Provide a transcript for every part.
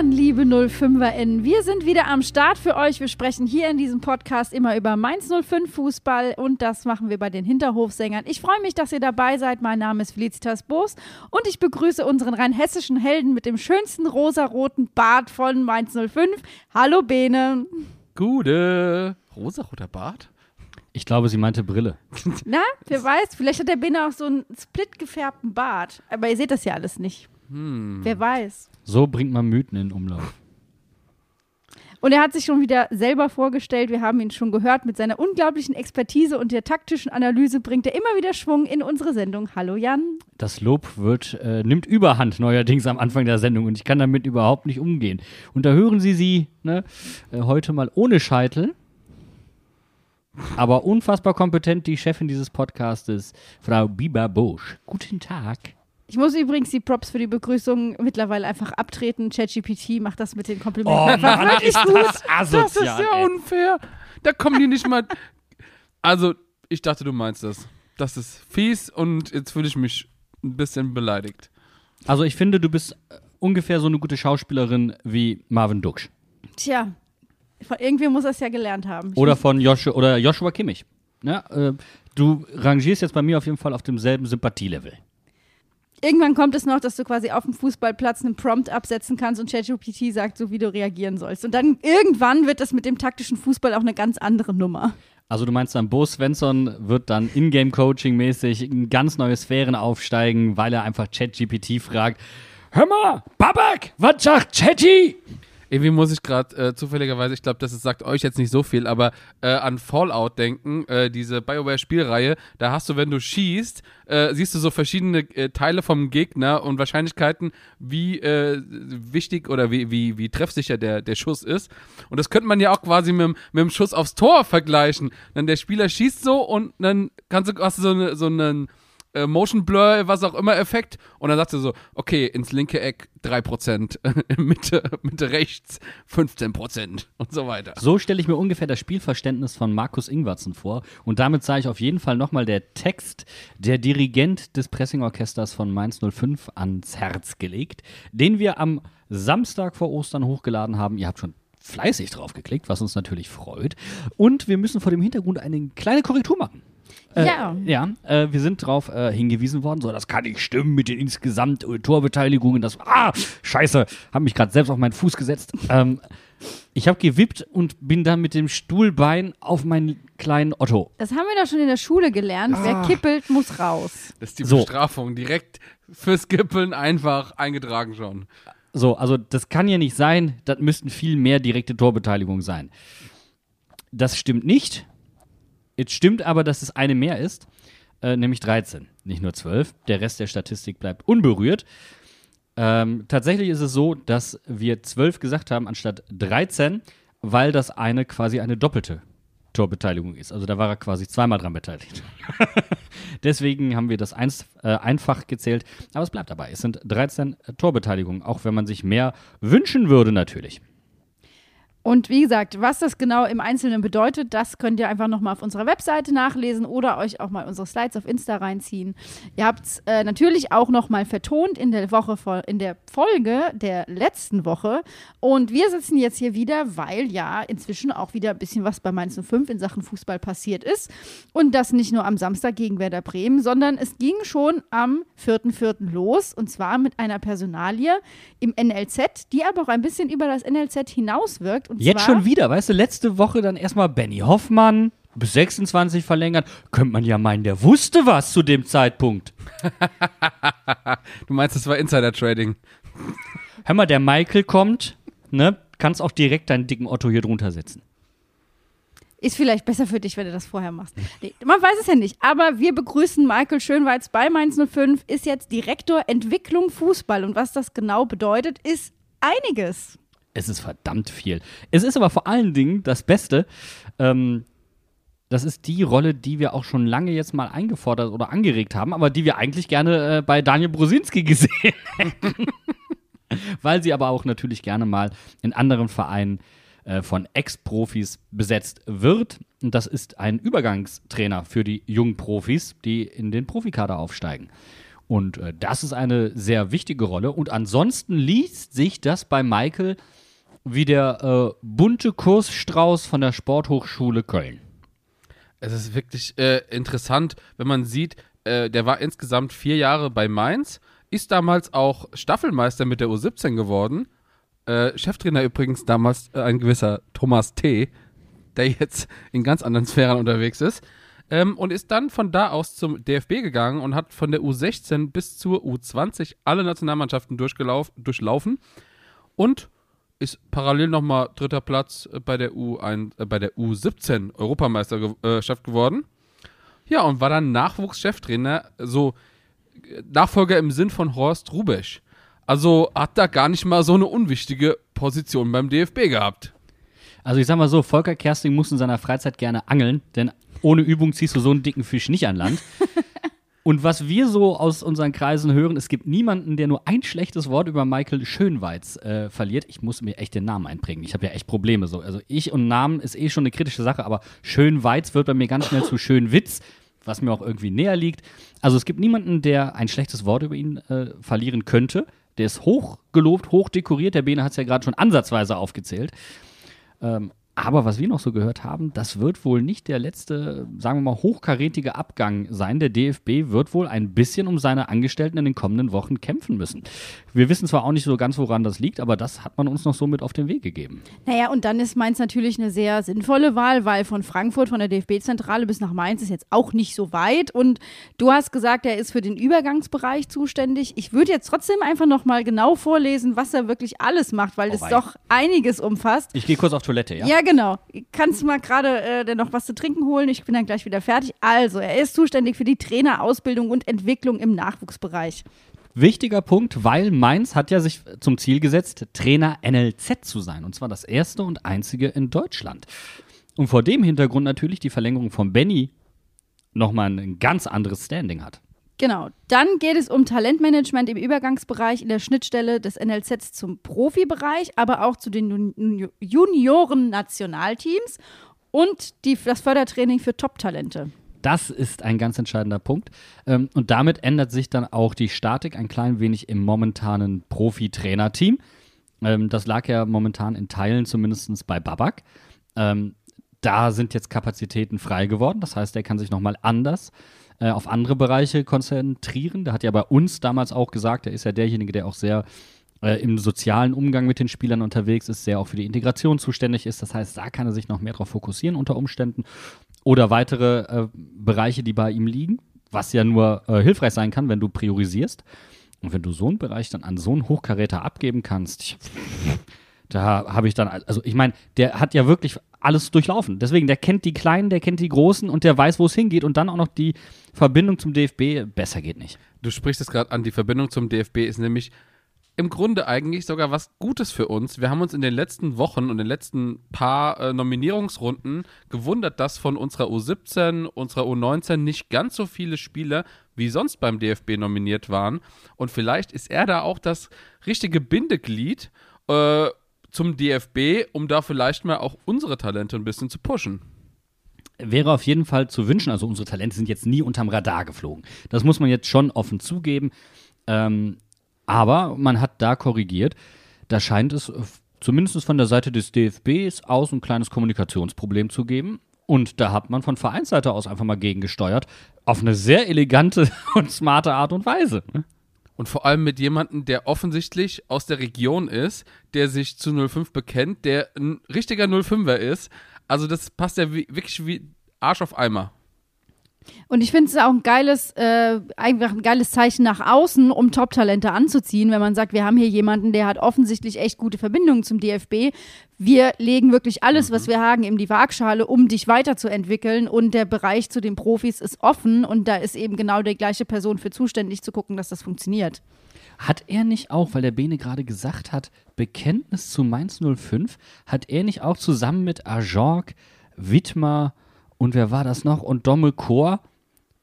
Ostern, liebe 05erInnen. Wir sind wieder am Start für euch. Wir sprechen hier in diesem Podcast immer über Mainz 05 Fußball und das machen wir bei den Hinterhofsängern. Ich freue mich, dass ihr dabei seid. Mein Name ist Felicitas Boos und ich begrüße unseren rein hessischen Helden mit dem schönsten rosaroten Bart von Mainz 05. Hallo Bene. Gute. Rosaroter Bart? Ich glaube, sie meinte Brille. Na, wer weiß, vielleicht hat der Bene auch so einen split gefärbten Bart. Aber ihr seht das ja alles nicht. Wer weiß. So bringt man Mythen in Umlauf. Und er hat sich schon wieder selber vorgestellt. Wir haben ihn schon gehört. Mit seiner unglaublichen Expertise und der taktischen Analyse bringt er immer wieder Schwung in unsere Sendung. Hallo Jan. Das Lob wird, äh, nimmt Überhand neuerdings am Anfang der Sendung und ich kann damit überhaupt nicht umgehen. Und da hören Sie sie ne, äh, heute mal ohne Scheitel, aber unfassbar kompetent die Chefin dieses Podcastes, Frau Biba Bosch. Guten Tag. Ich muss übrigens die Props für die Begrüßung mittlerweile einfach abtreten. ChatGPT macht das mit den Komplimenten einfach wirklich gut. Das ist ja unfair. Da kommen die nicht mal. Also, ich dachte, du meinst das. Das ist fies und jetzt fühle ich mich ein bisschen beleidigt. Also ich finde, du bist äh, ungefähr so eine gute Schauspielerin wie Marvin Duksch. Tja, von irgendwem muss er es ja gelernt haben. Ich Oder von Joshua, oder Joshua Kimmich. Ja, äh, du rangierst jetzt bei mir auf jeden Fall auf demselben Sympathielevel. Irgendwann kommt es noch, dass du quasi auf dem Fußballplatz einen Prompt absetzen kannst und ChatGPT sagt so, wie du reagieren sollst. Und dann irgendwann wird das mit dem taktischen Fußball auch eine ganz andere Nummer. Also du meinst dann, Bo Svensson wird dann Ingame-Coaching-mäßig in ganz neue Sphären aufsteigen, weil er einfach ChatGPT fragt, Hör mal, Babak, was sagt Chatty? Irgendwie muss ich gerade äh, zufälligerweise, ich glaube, das sagt euch jetzt nicht so viel, aber äh, an Fallout denken, äh, diese BioWare-Spielreihe. Da hast du, wenn du schießt, äh, siehst du so verschiedene äh, Teile vom Gegner und Wahrscheinlichkeiten, wie äh, wichtig oder wie, wie, wie treffsicher der, der Schuss ist. Und das könnte man ja auch quasi mit, mit dem Schuss aufs Tor vergleichen. Dann der Spieler schießt so und dann kannst du, hast du so, eine, so einen äh, Motion Blur, was auch immer Effekt. Und dann sagt er so, okay, ins linke Eck 3%, Mitte, Mitte rechts 15% und so weiter. So stelle ich mir ungefähr das Spielverständnis von Markus Ingwertsen vor. Und damit sei ich auf jeden Fall nochmal der Text der Dirigent des Pressingorchesters von Mainz 05 ans Herz gelegt, den wir am Samstag vor Ostern hochgeladen haben. Ihr habt schon fleißig drauf geklickt, was uns natürlich freut. Und wir müssen vor dem Hintergrund eine kleine Korrektur machen. Äh, Ja. Ja, äh, wir sind darauf äh, hingewiesen worden, so, das kann nicht stimmen mit den insgesamt äh, Torbeteiligungen. Das, ah, scheiße, habe mich gerade selbst auf meinen Fuß gesetzt. Ähm, ich habe gewippt und bin dann mit dem Stuhlbein auf meinen kleinen Otto. Das haben wir doch schon in der Schule gelernt. Wer kippelt, muss raus. Das ist die So. Bestrafung. Direkt fürs Kippeln einfach eingetragen schon. So, also das kann ja nicht sein, das müssten viel mehr direkte Torbeteiligungen sein. Das stimmt nicht. Es stimmt aber, dass es eine mehr ist, äh, nämlich 13, nicht nur 12. Der Rest der Statistik bleibt unberührt. Ähm, tatsächlich ist es so, dass wir 12 gesagt haben anstatt 13, weil das eine quasi eine doppelte Torbeteiligung ist. Also da war er quasi zweimal dran beteiligt. Deswegen haben wir das eins, äh, einfach gezählt. Aber es bleibt dabei. Es sind 13 Torbeteiligungen, auch wenn man sich mehr wünschen würde natürlich. Und wie gesagt, was das genau im Einzelnen bedeutet, das könnt ihr einfach nochmal auf unserer Webseite nachlesen oder euch auch mal unsere Slides auf Insta reinziehen. Ihr habt es äh, natürlich auch nochmal vertont in der Woche, in der Folge der letzten Woche. Und wir sitzen jetzt hier wieder, weil ja inzwischen auch wieder ein bisschen was bei Mainz 05 in Sachen Fußball passiert ist. Und das nicht nur am Samstag gegen Werder Bremen, sondern es ging schon am 4.4. los. Und zwar mit einer Personalie im NLZ, die aber auch ein bisschen über das NLZ hinauswirkt. Und Jetzt zwar, schon wieder, weißt du, letzte Woche dann erstmal Benny Hoffmann bis 26 verlängert. Könnte man ja meinen, der wusste was zu dem Zeitpunkt. Du meinst, das war Insider-Trading. Hör mal, der Michael kommt, ne? Kannst auch direkt deinen dicken Otto hier drunter setzen. Ist vielleicht besser für dich, wenn du das vorher machst. Nee, man weiß es ja nicht. Aber wir begrüßen Michael Schönweiz bei Mainz 05, ist jetzt Direktor Entwicklung Fußball. Und was das genau bedeutet, ist einiges. Es ist verdammt viel. Es ist aber vor allen Dingen das Beste. Ähm, das ist die Rolle, die wir auch schon lange jetzt mal eingefordert oder angeregt haben, aber die wir eigentlich gerne äh, bei Daniel Brosinski gesehen hätten. Weil sie aber auch natürlich gerne mal in anderen Vereinen äh, von Ex-Profis besetzt wird. Und das ist ein Übergangstrainer für die jungen Profis, die in den Profikader aufsteigen. Und äh, das ist eine sehr wichtige Rolle. Und ansonsten liest sich das bei Michael wie der äh, bunte Kursstrauß von der Sporthochschule Köln. Es ist wirklich äh, interessant, wenn man sieht, äh, der war insgesamt vier Jahre bei Mainz, ist damals auch Staffelmeister mit der U17 geworden. Äh, Cheftrainer übrigens damals äh, ein gewisser Thomas T., der jetzt in ganz anderen Sphären unterwegs ist. Ähm, und ist dann von da aus zum DFB gegangen und hat von der U16 bis zur U20 alle Nationalmannschaften durchlaufen und ist parallel nochmal dritter Platz äh, bei der U1, äh, bei der U17 Europameisterschaft geworden. Ja, und war dann Nachwuchscheftrainer, so äh, Nachfolger im Sinn von Horst Rubesch. Also hat da gar nicht mal so eine unwichtige Position beim DFB gehabt. Also ich sag mal so, Volker Kersting muss in seiner Freizeit gerne angeln, denn ohne Übung ziehst du so einen dicken Fisch nicht an Land. Und was wir so aus unseren Kreisen hören, es gibt niemanden, der nur ein schlechtes Wort über Michael Schönweiz äh, verliert. Ich muss mir echt den Namen einprägen. Ich habe ja echt Probleme so. Also ich und Namen ist eh schon eine kritische Sache, aber Schönweiz wird bei mir ganz schnell zu Schönwitz, was mir auch irgendwie näher liegt. Also es gibt niemanden, der ein schlechtes Wort über ihn äh, verlieren könnte. Der ist hoch gelobt, hoch dekoriert. Der Bene hat es ja gerade schon ansatzweise aufgezählt. Ähm, aber was wir noch so gehört haben, das wird wohl nicht der letzte, sagen wir mal, hochkarätige Abgang sein. Der DFB wird wohl ein bisschen um seine Angestellten in den kommenden Wochen kämpfen müssen. Wir wissen zwar auch nicht so ganz, woran das liegt, aber das hat man uns noch so mit auf den Weg gegeben. Naja, und dann ist Mainz natürlich eine sehr sinnvolle Wahl, weil von Frankfurt, von der DFB-Zentrale bis nach Mainz ist jetzt auch nicht so weit. Und du hast gesagt, er ist für den Übergangsbereich zuständig. Ich würde jetzt trotzdem einfach noch mal genau vorlesen, was er wirklich alles macht, weil Oh es doch einiges umfasst. Ich gehe kurz auf Toilette, ja? Ja, genau. Kannst du mal gerade äh, noch was zu trinken holen? Ich bin dann gleich wieder fertig. Also, er ist zuständig für die Trainerausbildung und Entwicklung im Nachwuchsbereich. Wichtiger Punkt, weil Mainz hat ja sich zum Ziel gesetzt, Trainer NLZ zu sein. Und zwar das erste und einzige in Deutschland. Und vor dem Hintergrund natürlich die Verlängerung von Benny nochmal ein ganz anderes Standing hat. Genau. Dann geht es um Talentmanagement im Übergangsbereich in der Schnittstelle des NLZs zum Profibereich, aber auch zu den Jun- Junioren-Nationalteams und die, das Fördertraining für Top-Talente. Das ist ein ganz entscheidender Punkt. Ähm, und damit ändert sich dann auch die Statik ein klein wenig im momentanen Profi-Trainer-Team. Ähm, das lag ja momentan in Teilen zumindest bei Babak. Ähm, da sind jetzt Kapazitäten frei geworden. Das heißt, er kann sich nochmal anders äh, auf andere Bereiche konzentrieren. Der hat ja bei uns damals auch gesagt, er ist ja derjenige, der auch sehr äh, im sozialen Umgang mit den Spielern unterwegs ist, sehr auch für die Integration zuständig ist. Das heißt, da kann er sich noch mehr darauf fokussieren unter Umständen. Oder weitere äh, Bereiche, die bei ihm liegen, was ja nur äh, hilfreich sein kann, wenn du priorisierst. Und wenn du so einen Bereich dann an so einen Hochkaräter abgeben kannst, da habe ich dann, also ich meine, der hat ja wirklich alles durchlaufen. Deswegen, der kennt die Kleinen, der kennt die Großen und der weiß, wo es hingeht. Und dann auch noch die Verbindung zum DFB, besser geht nicht. Du sprichst es gerade an, die Verbindung zum DFB ist nämlich im Grunde eigentlich sogar was Gutes für uns. Wir haben uns in den letzten Wochen und den letzten paar äh, Nominierungsrunden gewundert, dass von unserer U17, unserer U19 nicht ganz so viele Spieler wie sonst beim DFB nominiert waren. Und vielleicht ist er da auch das richtige Bindeglied äh, zum DFB, um da vielleicht mal auch unsere Talente ein bisschen zu pushen. wäre auf jeden Fall zu wünschen. Also unsere Talente sind jetzt nie unterm Radar geflogen. Das muss man jetzt schon offen zugeben. Ähm, aber man hat da korrigiert. Da scheint es zumindest von der Seite des DFBs aus ein kleines Kommunikationsproblem zu geben. Und da hat man von Vereinsseite aus einfach mal gegengesteuert. Auf eine sehr elegante und smarte Art und Weise. Und vor allem mit jemandem, der offensichtlich aus der Region ist, der sich zu 05 bekennt, der ein richtiger 05er ist. Also das passt ja wie, wirklich wie Arsch auf Eimer. Und ich finde es auch ein geiles, äh, einfach ein geiles Zeichen nach außen, um Top-Talente anzuziehen, wenn man sagt, wir haben hier jemanden, der hat offensichtlich echt gute Verbindungen zum DFB. Wir legen wirklich alles, was wir haben, in die Waagschale, um dich weiterzuentwickeln. Und der Bereich zu den Profis ist offen und da ist eben genau die gleiche Person für zuständig zu gucken, dass das funktioniert. Hat er nicht auch, weil der Bene gerade gesagt hat, Bekenntnis zu Mainz 05, hat er nicht auch zusammen mit Ajorg, Wittmer und wer war das noch? Und Dommel Chor?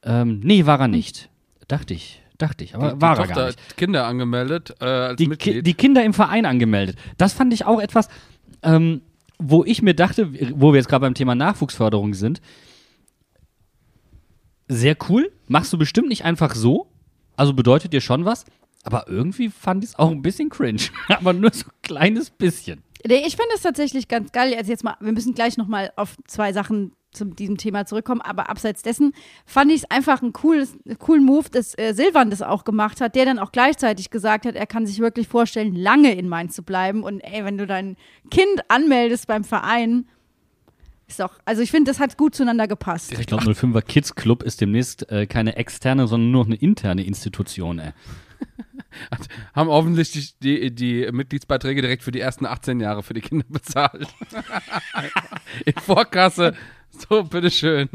Ähm, nee, war er nicht. Dachte ich, dachte ich, aber die, war die er Tochter gar nicht. Kinder angemeldet äh, als Die, Ki Mitglied. die Kinder im Verein angemeldet. Das fand ich auch etwas, ähm, wo ich mir dachte, wo wir jetzt gerade beim Thema Nachwuchsförderung sind, sehr cool. Machst du bestimmt nicht einfach so. Also bedeutet dir schon was. Aber irgendwie fand ich es auch ein bisschen cringe. aber nur so ein kleines bisschen. Nee, Ich finde es tatsächlich ganz geil. Also jetzt mal, wir müssen gleich nochmal auf zwei Sachen zu diesem Thema zurückkommen, aber abseits dessen fand ich es einfach ein cooles, coolen Move, dass äh, Silvan das auch gemacht hat, der dann auch gleichzeitig gesagt hat, er kann sich wirklich vorstellen, lange in Mainz zu bleiben. Und ey, wenn du dein Kind anmeldest beim Verein, ist doch, also ich finde, das hat gut zueinander gepasst. Ich glaube, 05er Kids Club ist demnächst äh, keine externe, sondern nur noch eine interne Institution. Ey. haben offensichtlich die, die Mitgliedsbeiträge direkt für die ersten 18 Jahre für die Kinder bezahlt. In Vorkasse. So, bitteschön.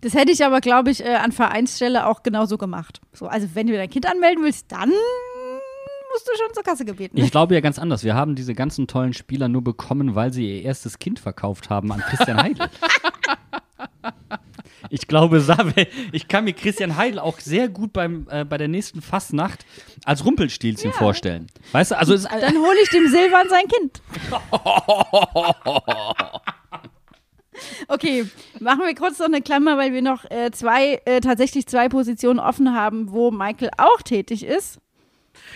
Das hätte ich aber, glaube ich, äh, an Vereinsstelle auch genauso gemacht. So, also wenn du dein Kind anmelden willst, dann musst du schon zur Kasse gebeten. Ich glaube ja ganz anders. Wir haben diese ganzen tollen Spieler nur bekommen, weil sie ihr erstes Kind verkauft haben an Christian Heidel. ich glaube, ich kann mir Christian Heidel auch sehr gut beim, äh, bei der nächsten Fastnacht als Rumpelstilzchen vorstellen. Weißt du, also Dann hole ich dem Silvan sein Kind. Okay, machen wir kurz noch eine Klammer, weil wir noch äh, zwei, äh, tatsächlich zwei Positionen offen haben, wo Michael auch tätig ist.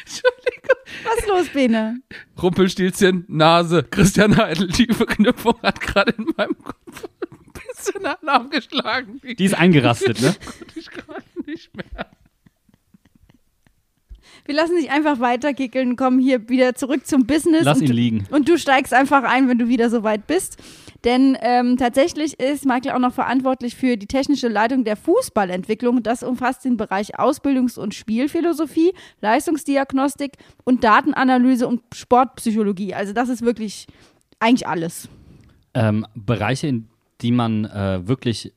Entschuldigung. Was ist los, Bene? Rumpelstilzchen, Nase, Christian Heidel. Die Verknüpfung hat gerade in meinem Kopf ein bisschen Alarm geschlagen. die ist eingerastet, ne? konnte ich gerade nicht mehr. Wir lassen dich einfach weiterkickeln, kommen hier wieder zurück zum Business. Lass ihn liegen. Und du steigst einfach ein, wenn du wieder so weit bist. Denn ähm, tatsächlich ist Michael auch noch verantwortlich für die technische Leitung der Fußballentwicklung. Das umfasst den Bereich Ausbildungs- und Spielphilosophie, Leistungsdiagnostik und Datenanalyse und Sportpsychologie. Also das ist wirklich eigentlich alles. ähm, Bereiche, in die man äh, wirklich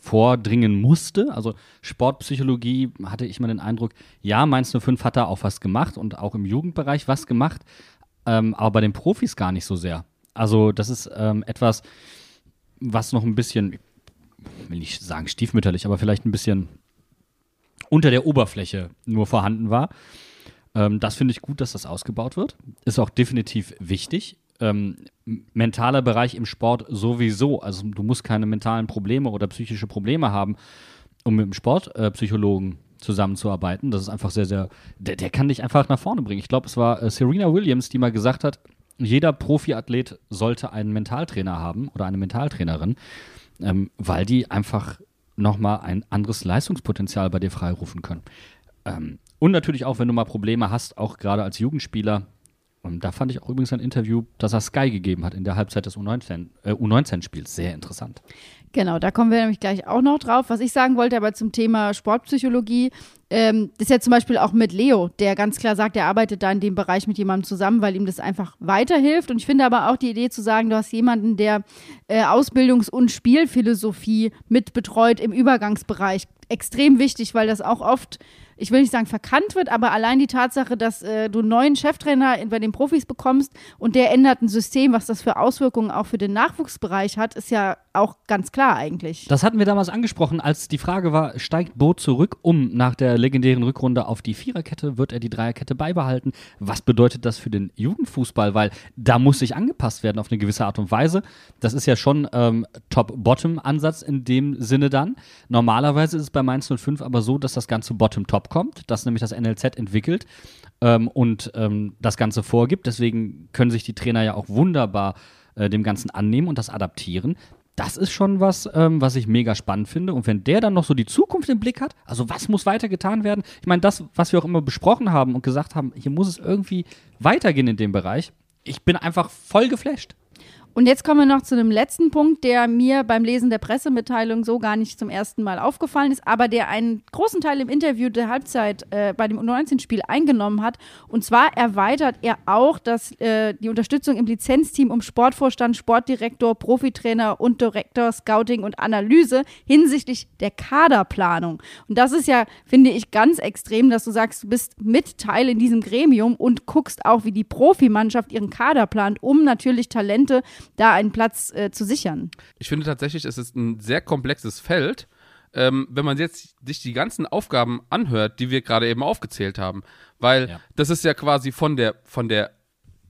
vordringen musste. Also Sportpsychologie hatte ich mal den Eindruck, ja, Mainz 05 hat da auch was gemacht und auch im Jugendbereich was gemacht, ähm, aber bei den Profis gar nicht so sehr. Also das ist ähm, etwas, was noch ein bisschen, ich will nicht sagen stiefmütterlich, aber vielleicht ein bisschen unter der Oberfläche nur vorhanden war. Ähm, das finde ich gut, dass das ausgebaut wird. Ist auch definitiv wichtig. Ähm, mentaler Bereich im Sport sowieso. Also du musst keine mentalen Probleme oder psychische Probleme haben, um mit einem Sportpsychologen zusammenzuarbeiten. Das ist einfach sehr, sehr, der, der kann dich einfach nach vorne bringen. Ich glaube, es war äh, Serena Williams, die mal gesagt hat, jeder Profiathlet sollte einen Mentaltrainer haben oder eine Mentaltrainerin, ähm, weil die einfach nochmal ein anderes Leistungspotenzial bei dir freirufen können. Ähm, und natürlich auch, wenn du mal Probleme hast, auch gerade als Jugendspieler. Und da fand ich auch übrigens ein Interview, das er Sky gegeben hat in der Halbzeit des U19 äh, U19-Spiels. Sehr interessant. Genau, da kommen wir nämlich gleich auch noch drauf. Was ich sagen wollte, aber zum Thema Sportpsychologie, ähm, das ist ja zum Beispiel auch mit Leo, der ganz klar sagt, er arbeitet da in dem Bereich mit jemandem zusammen, weil ihm das einfach weiterhilft. Und ich finde aber auch die Idee zu sagen, du hast jemanden, der äh, Ausbildungs- und Spielphilosophie mit betreut im Übergangsbereich, extrem wichtig, weil das auch oft ich will nicht sagen verkannt wird, aber allein die Tatsache, dass äh, du einen neuen Cheftrainer in- bei den Profis bekommst und der ändert ein System, was das für Auswirkungen auch für den Nachwuchsbereich hat, ist ja auch ganz klar eigentlich. Das hatten wir damals angesprochen, als die Frage war, steigt Bo zurück um nach der legendären Rückrunde auf die Viererkette? Wird er die Dreierkette beibehalten? Was bedeutet das für den Jugendfußball? Weil da muss sich angepasst werden auf eine gewisse Art und Weise. Das ist ja schon ähm, Top-Bottom-Ansatz in dem Sinne dann. Normalerweise ist es bei Mainz 05 aber so, dass das Ganze Bottom-Top kommt, dass nämlich das NLZ entwickelt ähm, und ähm, das Ganze vorgibt. Deswegen können sich die Trainer ja auch wunderbar äh, dem Ganzen annehmen und das adaptieren. Das ist schon was, ähm, was ich mega spannend finde. Und wenn der dann noch so die Zukunft im Blick hat, also was muss weiter getan werden? Ich meine, das, was wir auch immer besprochen haben und gesagt haben, hier muss es irgendwie weitergehen in dem Bereich. Ich bin einfach voll geflasht. Und jetzt kommen wir noch zu einem letzten Punkt, der mir beim Lesen der Pressemitteilung so gar nicht zum ersten Mal aufgefallen ist, aber der einen großen Teil im Interview der Halbzeit äh, bei dem U19-Spiel eingenommen hat. Und zwar erweitert er auch das, äh, die Unterstützung im Lizenzteam um Sportvorstand, Sportdirektor, Profitrainer und Direktor Scouting und Analyse hinsichtlich der Kaderplanung. Und das ist ja, finde ich, ganz extrem, dass du sagst, du bist mit Teil in diesem Gremium und guckst auch, wie die Profimannschaft ihren Kader plant, um natürlich Talente da einen Platz äh, zu sichern. Ich finde tatsächlich, es ist ein sehr komplexes Feld. Ähm, wenn man jetzt sich die ganzen Aufgaben anhört, die wir gerade eben aufgezählt haben, weil Ja. das ist ja quasi von der, von der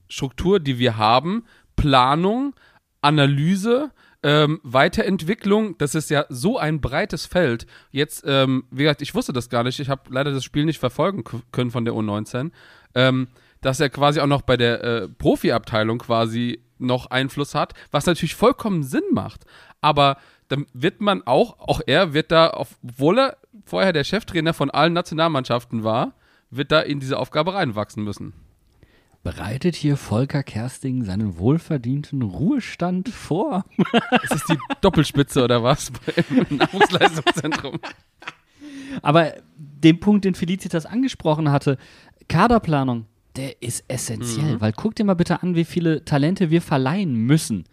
Struktur, die wir haben, Planung, Analyse, ähm, Weiterentwicklung, das ist ja so ein breites Feld. Jetzt, ähm, wie gesagt, ich wusste das gar nicht, ich habe leider das Spiel nicht verfolgen können von der U19, ähm, dass er quasi auch noch bei der äh, Profiabteilung quasi noch Einfluss hat, was natürlich vollkommen Sinn macht. Aber dann wird man auch, auch er wird da, obwohl er vorher der Cheftrainer von allen Nationalmannschaften war, wird da in diese Aufgabe reinwachsen müssen. Bereitet hier Volker Kersting seinen wohlverdienten Ruhestand vor? Ist das die Doppelspitze oder was im Nahrungsleistungszentrum? Aber den Punkt, den Felicitas angesprochen hatte, Kaderplanung, der ist essentiell, weil guck dir mal bitte an, wie viele Talente wir verleihen müssen.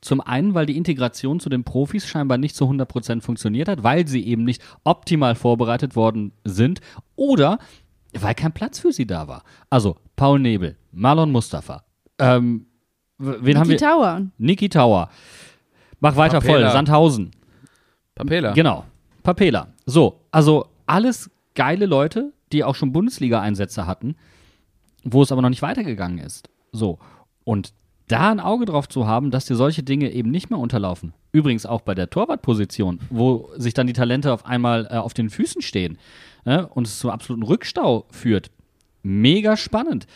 Zum einen, weil die Integration zu den Profis scheinbar nicht zu 100% funktioniert hat, weil sie eben nicht optimal vorbereitet worden sind oder weil kein Platz für sie da war. Also Paul Nebel, Marlon Mustafa, ähm, wen haben Niki wir? Tower. Niki Tauer. Mach weiter voll, Papela. Sandhausen. Papela. Genau. Papela. So, also alles geile Leute, die auch schon Bundesliga-Einsätze hatten, wo es aber noch nicht weitergegangen ist. So. Und da ein Auge drauf zu haben, dass dir solche Dinge eben nicht mehr unterlaufen. Übrigens auch bei der Torwartposition, wo sich dann die Talente auf einmal äh, auf den Füßen stehen ne, und es zu absoluten Rückstau führt. Mega spannend.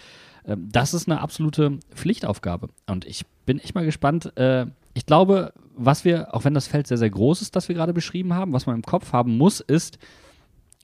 Ähm, das ist eine absolute Pflichtaufgabe. Und ich bin echt mal gespannt. Äh, ich glaube, was wir, auch wenn das Feld sehr, sehr groß ist, das wir gerade beschrieben haben, was man im Kopf haben muss, ist,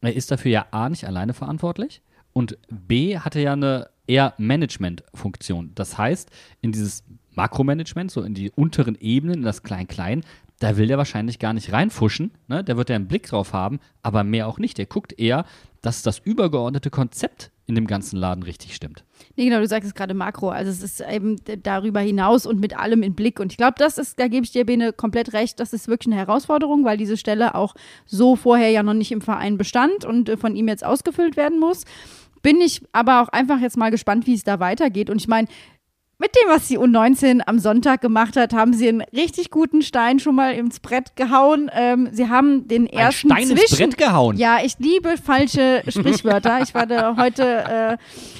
er ist dafür ja A nicht alleine verantwortlich und B hatte ja eine eher Management-Funktion. Das heißt, in dieses Makromanagement, so in die unteren Ebenen, in das Klein-Klein, da will der wahrscheinlich gar nicht reinfuschen. Ne? Da wird er einen Blick drauf haben, aber mehr auch nicht. Der guckt eher, dass das übergeordnete Konzept in dem ganzen Laden richtig stimmt. Nee, genau, du sagst es gerade Makro. Also es ist eben darüber hinaus und mit allem im Blick. Und ich glaube, das ist, da gebe ich dir, Bene, komplett recht. Das ist wirklich eine Herausforderung, weil diese Stelle auch so vorher ja noch nicht im Verein bestand und äh, von ihm jetzt ausgefüllt werden muss. Bin ich aber auch einfach jetzt mal gespannt, wie es da weitergeht. Und ich meine, mit dem, was die U19 am Sonntag gemacht hat, haben sie einen richtig guten Stein schon mal ins Brett gehauen. Ähm, sie haben den Ein ersten Stein ins Zwischen Brett gehauen. ja, ich liebe falsche Sprichwörter. Ich war da heute äh,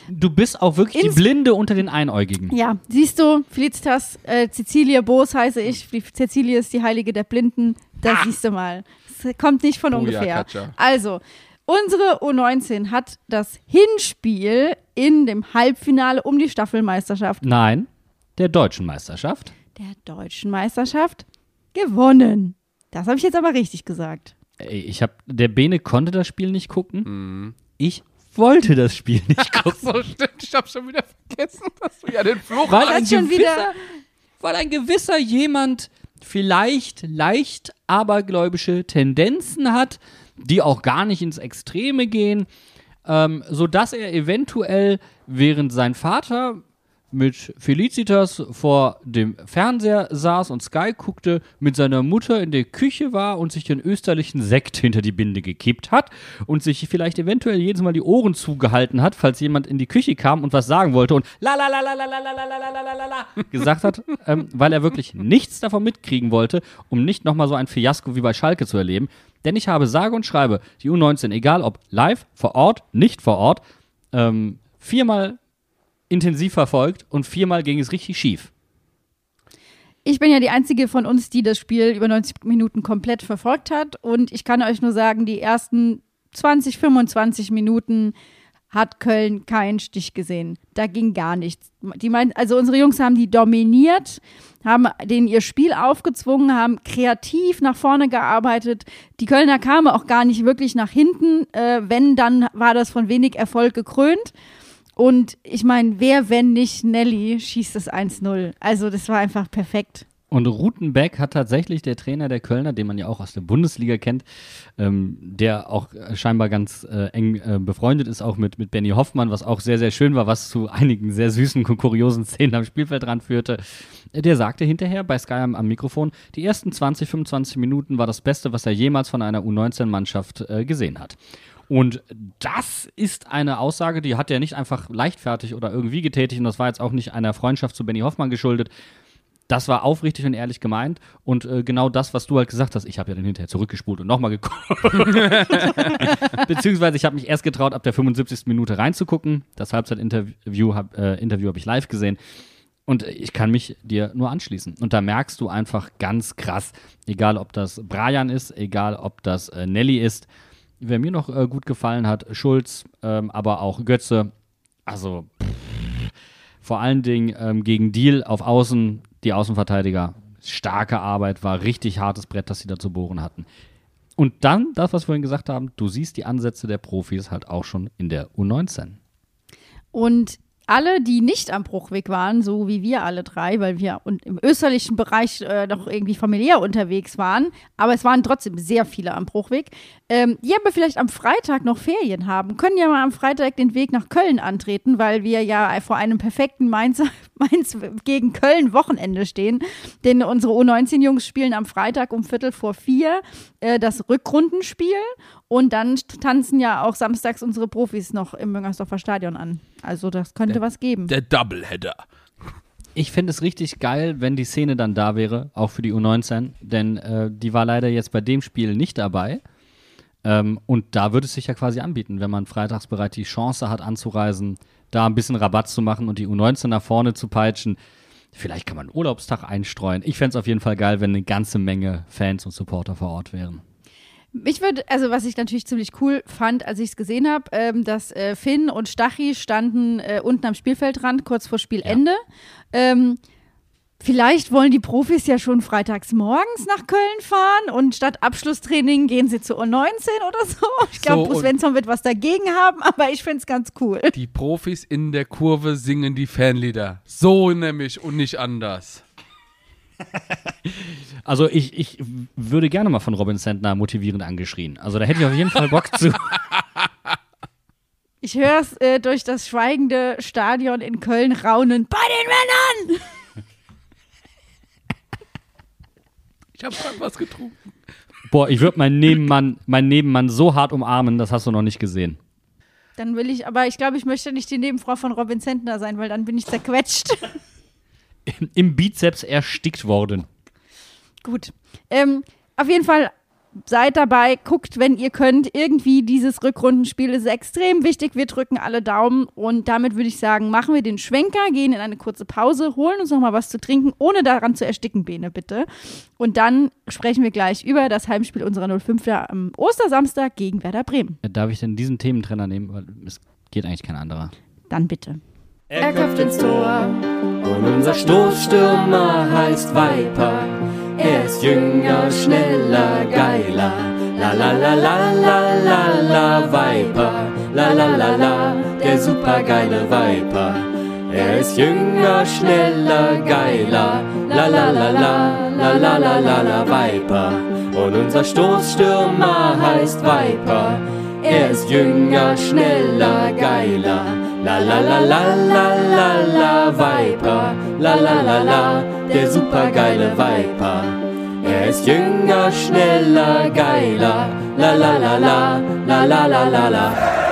Du bist auch wirklich die Ins- Blinde unter den Einäugigen. Ja, siehst du, Felicitas, äh, Cecilia Boos heiße ich. Die Cecilie ist die Heilige der Blinden. Da siehst du mal. Es kommt nicht von Oh ja, ungefähr. Katja. Also, unsere U19 hat das Hinspiel in dem Halbfinale um die Staffelmeisterschaft Nein, der deutschen Meisterschaft. der deutschen Meisterschaft gewonnen. Das habe ich jetzt aber richtig gesagt. Ey, ich hab, der Bene konnte das Spiel nicht gucken. Ich wollte das Spiel nicht Ach gucken. so, stimmt. Ich habe schon wieder vergessen, dass du ja den Fluch weil, ein schon gewisser, wieder- weil ein gewisser jemand vielleicht leicht abergläubische Tendenzen hat, die auch gar nicht ins Extreme gehen, ähm, sodass er eventuell, während sein Vater mit Felicitas vor dem Fernseher saß und Sky guckte, mit seiner Mutter in der Küche war und sich den österlichen Sekt hinter die Binde gekippt hat und sich vielleicht eventuell jedes Mal die Ohren zugehalten hat, falls jemand in die Küche kam und was sagen wollte und la la la la la la la la la la la gesagt hat, ähm, weil er wirklich nichts davon mitkriegen wollte, um nicht nochmal so ein Fiasko wie bei Schalke zu erleben. Denn ich habe sage und schreibe die U19, egal ob live, vor Ort, nicht vor Ort, ähm, viermal intensiv verfolgt und viermal ging es richtig schief. Ich bin ja die einzige von uns, die das Spiel über 90 Minuten komplett verfolgt hat. Und ich kann euch nur sagen, die ersten 20, 25 Minuten hat Köln keinen Stich gesehen. Da ging gar nichts. Die meinen, also unsere Jungs haben die dominiert, haben denen ihr Spiel aufgezwungen, haben kreativ nach vorne gearbeitet. Die Kölner kamen auch gar nicht wirklich nach hinten. Äh, wenn, dann war das von wenig Erfolg gekrönt. Und ich meine, wer, wenn nicht Nelly, schießt das 1-0. Also das war einfach perfekt. Und Rutenbeck hat tatsächlich der Trainer der Kölner, den man ja auch aus der Bundesliga kennt, ähm, der auch äh, scheinbar ganz äh, eng äh, befreundet ist, auch mit, mit Benny Hoffmann, was auch sehr, sehr schön war, was zu einigen sehr süßen, kuriosen Szenen am Spielfeld ranführte. Der sagte hinterher bei Sky am, am Mikrofon, die ersten 20, 25 Minuten war das Beste, was er jemals von einer U19-Mannschaft äh, gesehen hat. Und das ist eine Aussage, die hat er nicht einfach leichtfertig oder irgendwie getätigt und das war jetzt auch nicht einer Freundschaft zu Benny Hoffmann geschuldet, das war aufrichtig und ehrlich gemeint. Und äh, genau das, was du halt gesagt hast, ich habe ja dann hinterher zurückgespult und nochmal geguckt. Beziehungsweise ich habe mich erst getraut, ab der 75. Minute reinzugucken. Das Halbzeit-Interview habe äh, Interview hab ich live gesehen. Und ich kann mich dir nur anschließen. Und da merkst du einfach ganz krass, egal ob das Brian ist, egal ob das äh, Nelly ist, wer mir noch äh, gut gefallen hat, Schulz, ähm, aber auch Götze. Also pff, vor allen Dingen ähm, gegen Deal auf Außen die Außenverteidiger. Starke Arbeit, war richtig hartes Brett, das sie da zu bohren hatten. Und dann, das, was wir vorhin gesagt haben, du siehst die Ansätze der Profis halt auch schon in der U19. Und alle, die nicht am Bruchweg waren, so wie wir alle drei, weil wir im österreichischen Bereich äh, noch irgendwie familiär unterwegs waren, aber es waren trotzdem sehr viele am Bruchweg, ähm, die aber vielleicht am Freitag noch Ferien haben, können ja mal am Freitag den Weg nach Köln antreten, weil wir ja vor einem perfekten Mainz, Mainz gegen Köln Wochenende stehen. Denn unsere U19-Jungs spielen am Freitag um Viertel vor vier äh, das Rückrundenspiel und dann tanzen ja auch samstags unsere Profis noch im Müngersdorfer Stadion an. Also das könnte Der- was geben. Der Doubleheader. Ich fände es richtig geil, wenn die Szene dann da wäre, auch für die U19, denn äh, die war leider jetzt bei dem Spiel nicht dabei. Ähm, und da würde es sich ja quasi anbieten, wenn man freitags bereits die Chance hat anzureisen, da ein bisschen Rabatt zu machen und die U19 nach vorne zu peitschen. Vielleicht kann man einen Urlaubstag einstreuen. Ich fände es auf jeden Fall geil, wenn eine ganze Menge Fans und Supporter vor Ort wären. Ich würde, also was ich natürlich ziemlich cool fand, als ich es gesehen habe, ähm, dass äh, Finn und Stachy standen äh, unten am Spielfeldrand, kurz vor Spielende. Ähm, vielleicht wollen die Profis ja schon freitags morgens nach Köln fahren und statt Abschlusstraining gehen sie zu U19 oder so. Ich glaube, So, Bruce Svensson wird was dagegen haben, aber ich finde es ganz cool. Die Profis in der Kurve singen die Fanlieder. So nämlich und nicht anders. Also ich, ich würde gerne mal von Robin Sentner motivierend angeschrien. Also da hätte ich auf jeden Fall Bock zu. Ich höre es äh, durch das schweigende Stadion in Köln raunen. Bei den Männern! Ich habe gerade was getrunken. Boah, ich würde meinen Nebenmann, meinen Nebenmann so hart umarmen, das hast du noch nicht gesehen. Dann will ich, aber ich glaube, ich möchte nicht die Nebenfrau von Robin Zentner sein, weil dann bin ich zerquetscht. Im Bizeps erstickt worden. Gut. Ähm, auf jeden Fall seid dabei, guckt, wenn ihr könnt. Irgendwie dieses Rückrundenspiel ist extrem wichtig. Wir drücken alle Daumen und damit würde ich sagen, machen wir den Schwenker, gehen in eine kurze Pause, holen uns noch mal was zu trinken, ohne daran zu ersticken, Bene, bitte. Und dann sprechen wir gleich über das Heimspiel unserer 05er am Ostersamstag gegen Werder Bremen. Äh, Darf ich denn diesen Thementrenner nehmen? Weil es geht eigentlich kein anderer. Dann bitte. Er köpft ins Tor und unser Stoßstürmer heißt Viper. Er ist jünger, schneller, geiler. La la la la la la la Viper. La la la la, der supergeile Viper. Er ist jünger, schneller, geiler. La la la la la la la la la Viper. Und unser Stoßstürmer heißt Viper. Er ist jünger, schneller, geiler. La la la la la la la Viper. La la la la, der supergeile Viper. Er ist jünger, schneller, geiler. La la la la la la la la la.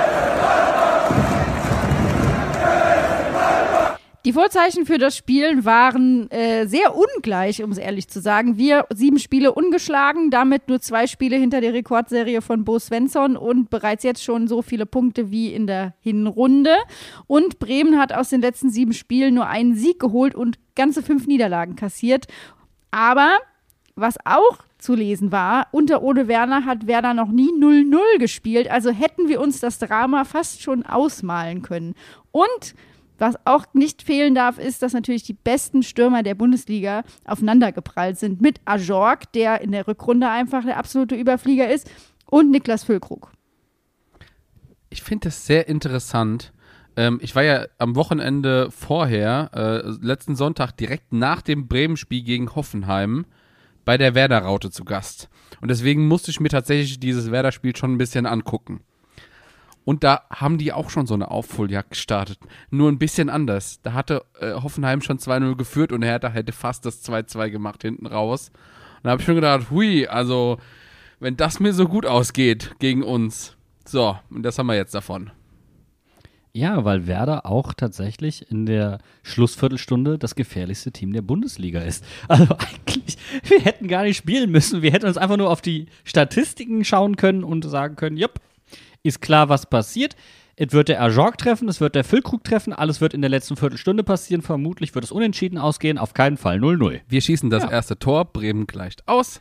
Die Vorzeichen für das Spiel waren äh, sehr ungleich, um es ehrlich zu sagen. Wir sieben Spiele ungeschlagen, damit nur zwei Spiele hinter der Rekordserie von Bo Svensson und bereits jetzt schon so viele Punkte wie in der Hinrunde. Und Bremen hat aus den letzten sieben Spielen nur einen Sieg geholt und ganze fünf Niederlagen kassiert. Aber was auch zu lesen war, unter Ode Werner hat Werder noch nie 0-0 gespielt, also hätten wir uns das Drama fast schon ausmalen können. Und was auch nicht fehlen darf, ist, dass natürlich die besten Stürmer der Bundesliga aufeinandergeprallt sind mit Ajorg, der in der Rückrunde einfach der absolute Überflieger ist, und Niklas Füllkrug. Ich finde das sehr interessant, Ähm, ich war ja am Wochenende vorher, äh, letzten Sonntag, direkt nach dem Bremen-Spiel gegen Hoffenheim bei der Werder-Raute zu Gast. Und deswegen musste ich mir tatsächlich dieses Werder-Spiel schon ein bisschen angucken. Und da haben die auch schon so eine Aufholjagd gestartet. Nur ein bisschen anders. Da hatte äh, Hoffenheim schon 2-0 geführt und Hertha hätte fast das 2-2 gemacht hinten raus. Und da habe ich schon gedacht, hui, also wenn das mir so gut ausgeht gegen uns. So, und das haben wir jetzt davon. Ja, weil Werder auch tatsächlich in der Schlussviertelstunde das gefährlichste Team der Bundesliga ist. Also eigentlich, wir hätten gar nicht spielen müssen. Wir hätten uns einfach nur auf die Statistiken schauen können und sagen können, jupp, ist klar, was passiert. Es wird der Ajorg treffen, es wird der Füllkrug treffen, alles wird in der letzten Viertelstunde passieren. Vermutlich wird es unentschieden ausgehen, auf keinen Fall 0-0. Wir schießen das Ja. erste Tor, Bremen gleicht aus.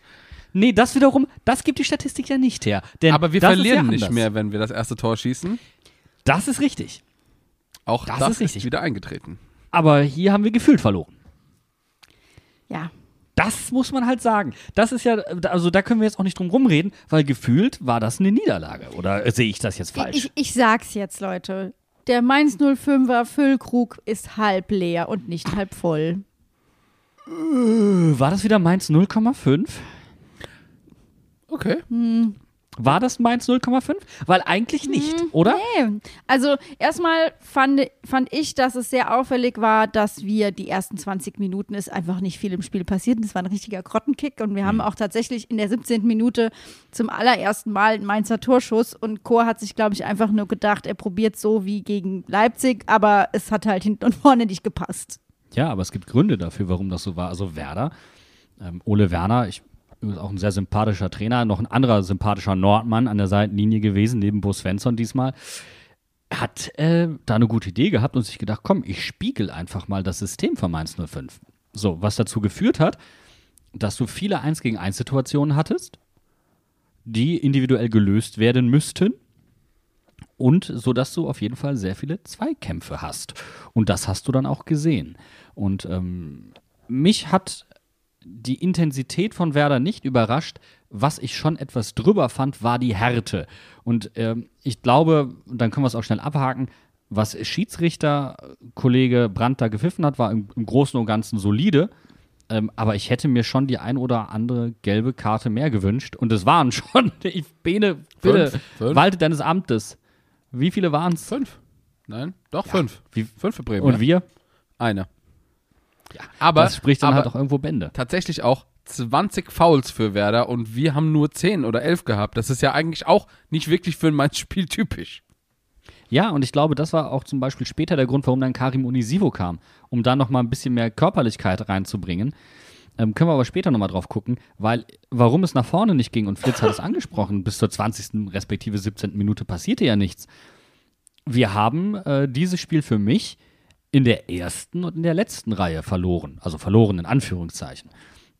Nee, das wiederum, das gibt die Statistik ja nicht her. Denn Aber wir ist verlieren ja nicht mehr, wenn wir das erste Tor schießen. Das ist richtig. Auch Das das, ist ist, richtig. wieder eingetreten. Aber hier haben wir gefühlt verloren. Ja. Das muss man halt sagen. Das ist ja, also da können wir jetzt auch nicht drum rumreden, weil gefühlt war das eine Niederlage. Oder sehe ich das jetzt falsch? Ich, ich sag's jetzt, Leute. Der Mainz 05er Füllkrug ist halb leer und nicht halb voll. war das wieder Mainz 0,5? Okay. War das Mainz 0,5? Weil eigentlich nicht, oder? Nee. Also erstmal fand, fand ich, dass es sehr auffällig war, dass wir die ersten 20 Minuten ist einfach nicht viel im Spiel passiert. Das war ein richtiger Grottenkick und wir haben auch tatsächlich in der 17. Minute zum allerersten Mal einen Mainzer Torschuss und Chor hat sich, glaube ich, einfach nur gedacht, er probiert so wie gegen Leipzig, aber es hat halt hinten und vorne nicht gepasst. Ja, aber es gibt Gründe dafür, warum das so war. Also Werder, ähm, Ole Werner, ich ist auch ein sehr sympathischer Trainer, noch ein anderer sympathischer Nordmann an der Seitenlinie gewesen, neben Bo Svensson diesmal, hat äh, da eine gute Idee gehabt und sich gedacht, komm, ich spiegel einfach mal das System von Mainz 05. So, was dazu geführt hat, dass du viele 1 gegen 1 Situationen hattest, die individuell gelöst werden müssten und so dass du auf jeden Fall sehr viele Zweikämpfe hast. Und das hast du dann auch gesehen. Und ähm, mich hat die Intensität von Werder nicht überrascht. Was ich schon etwas drüber fand, war die Härte. Und ähm, ich glaube, dann können wir es auch schnell abhaken, was Schiedsrichter Kollege Brandt da gepfiffen hat, war im, im Großen und Ganzen solide. Ähm, aber ich hätte mir schon die ein oder andere gelbe Karte mehr gewünscht. Und es waren schon, ich Bene, bitte, Fünf, fünf. walte deines Amtes. Wie viele waren es? Fünf. Nein, doch fünf. Wie- Fünf für Bremen. Und ja. wir? Eine. Aber das spricht dann aber halt auch irgendwo Bände. tatsächlich auch 20 Fouls für Werder und wir haben nur 10 oder 11 gehabt. Das ist ja eigentlich auch nicht wirklich für ein Mainz-Spiel typisch. Ja, und ich glaube, das war auch zum Beispiel später der Grund, warum dann Karim Unisivo kam, um da nochmal ein bisschen mehr Körperlichkeit reinzubringen. Ähm, können wir aber später nochmal drauf gucken, weil warum es nach vorne nicht ging, und Fritz hat es angesprochen, bis zur 20. respektive 17. Minute passierte ja nichts. Wir haben äh, dieses Spiel für mich in der ersten und in der letzten Reihe verloren. Also verloren in Anführungszeichen.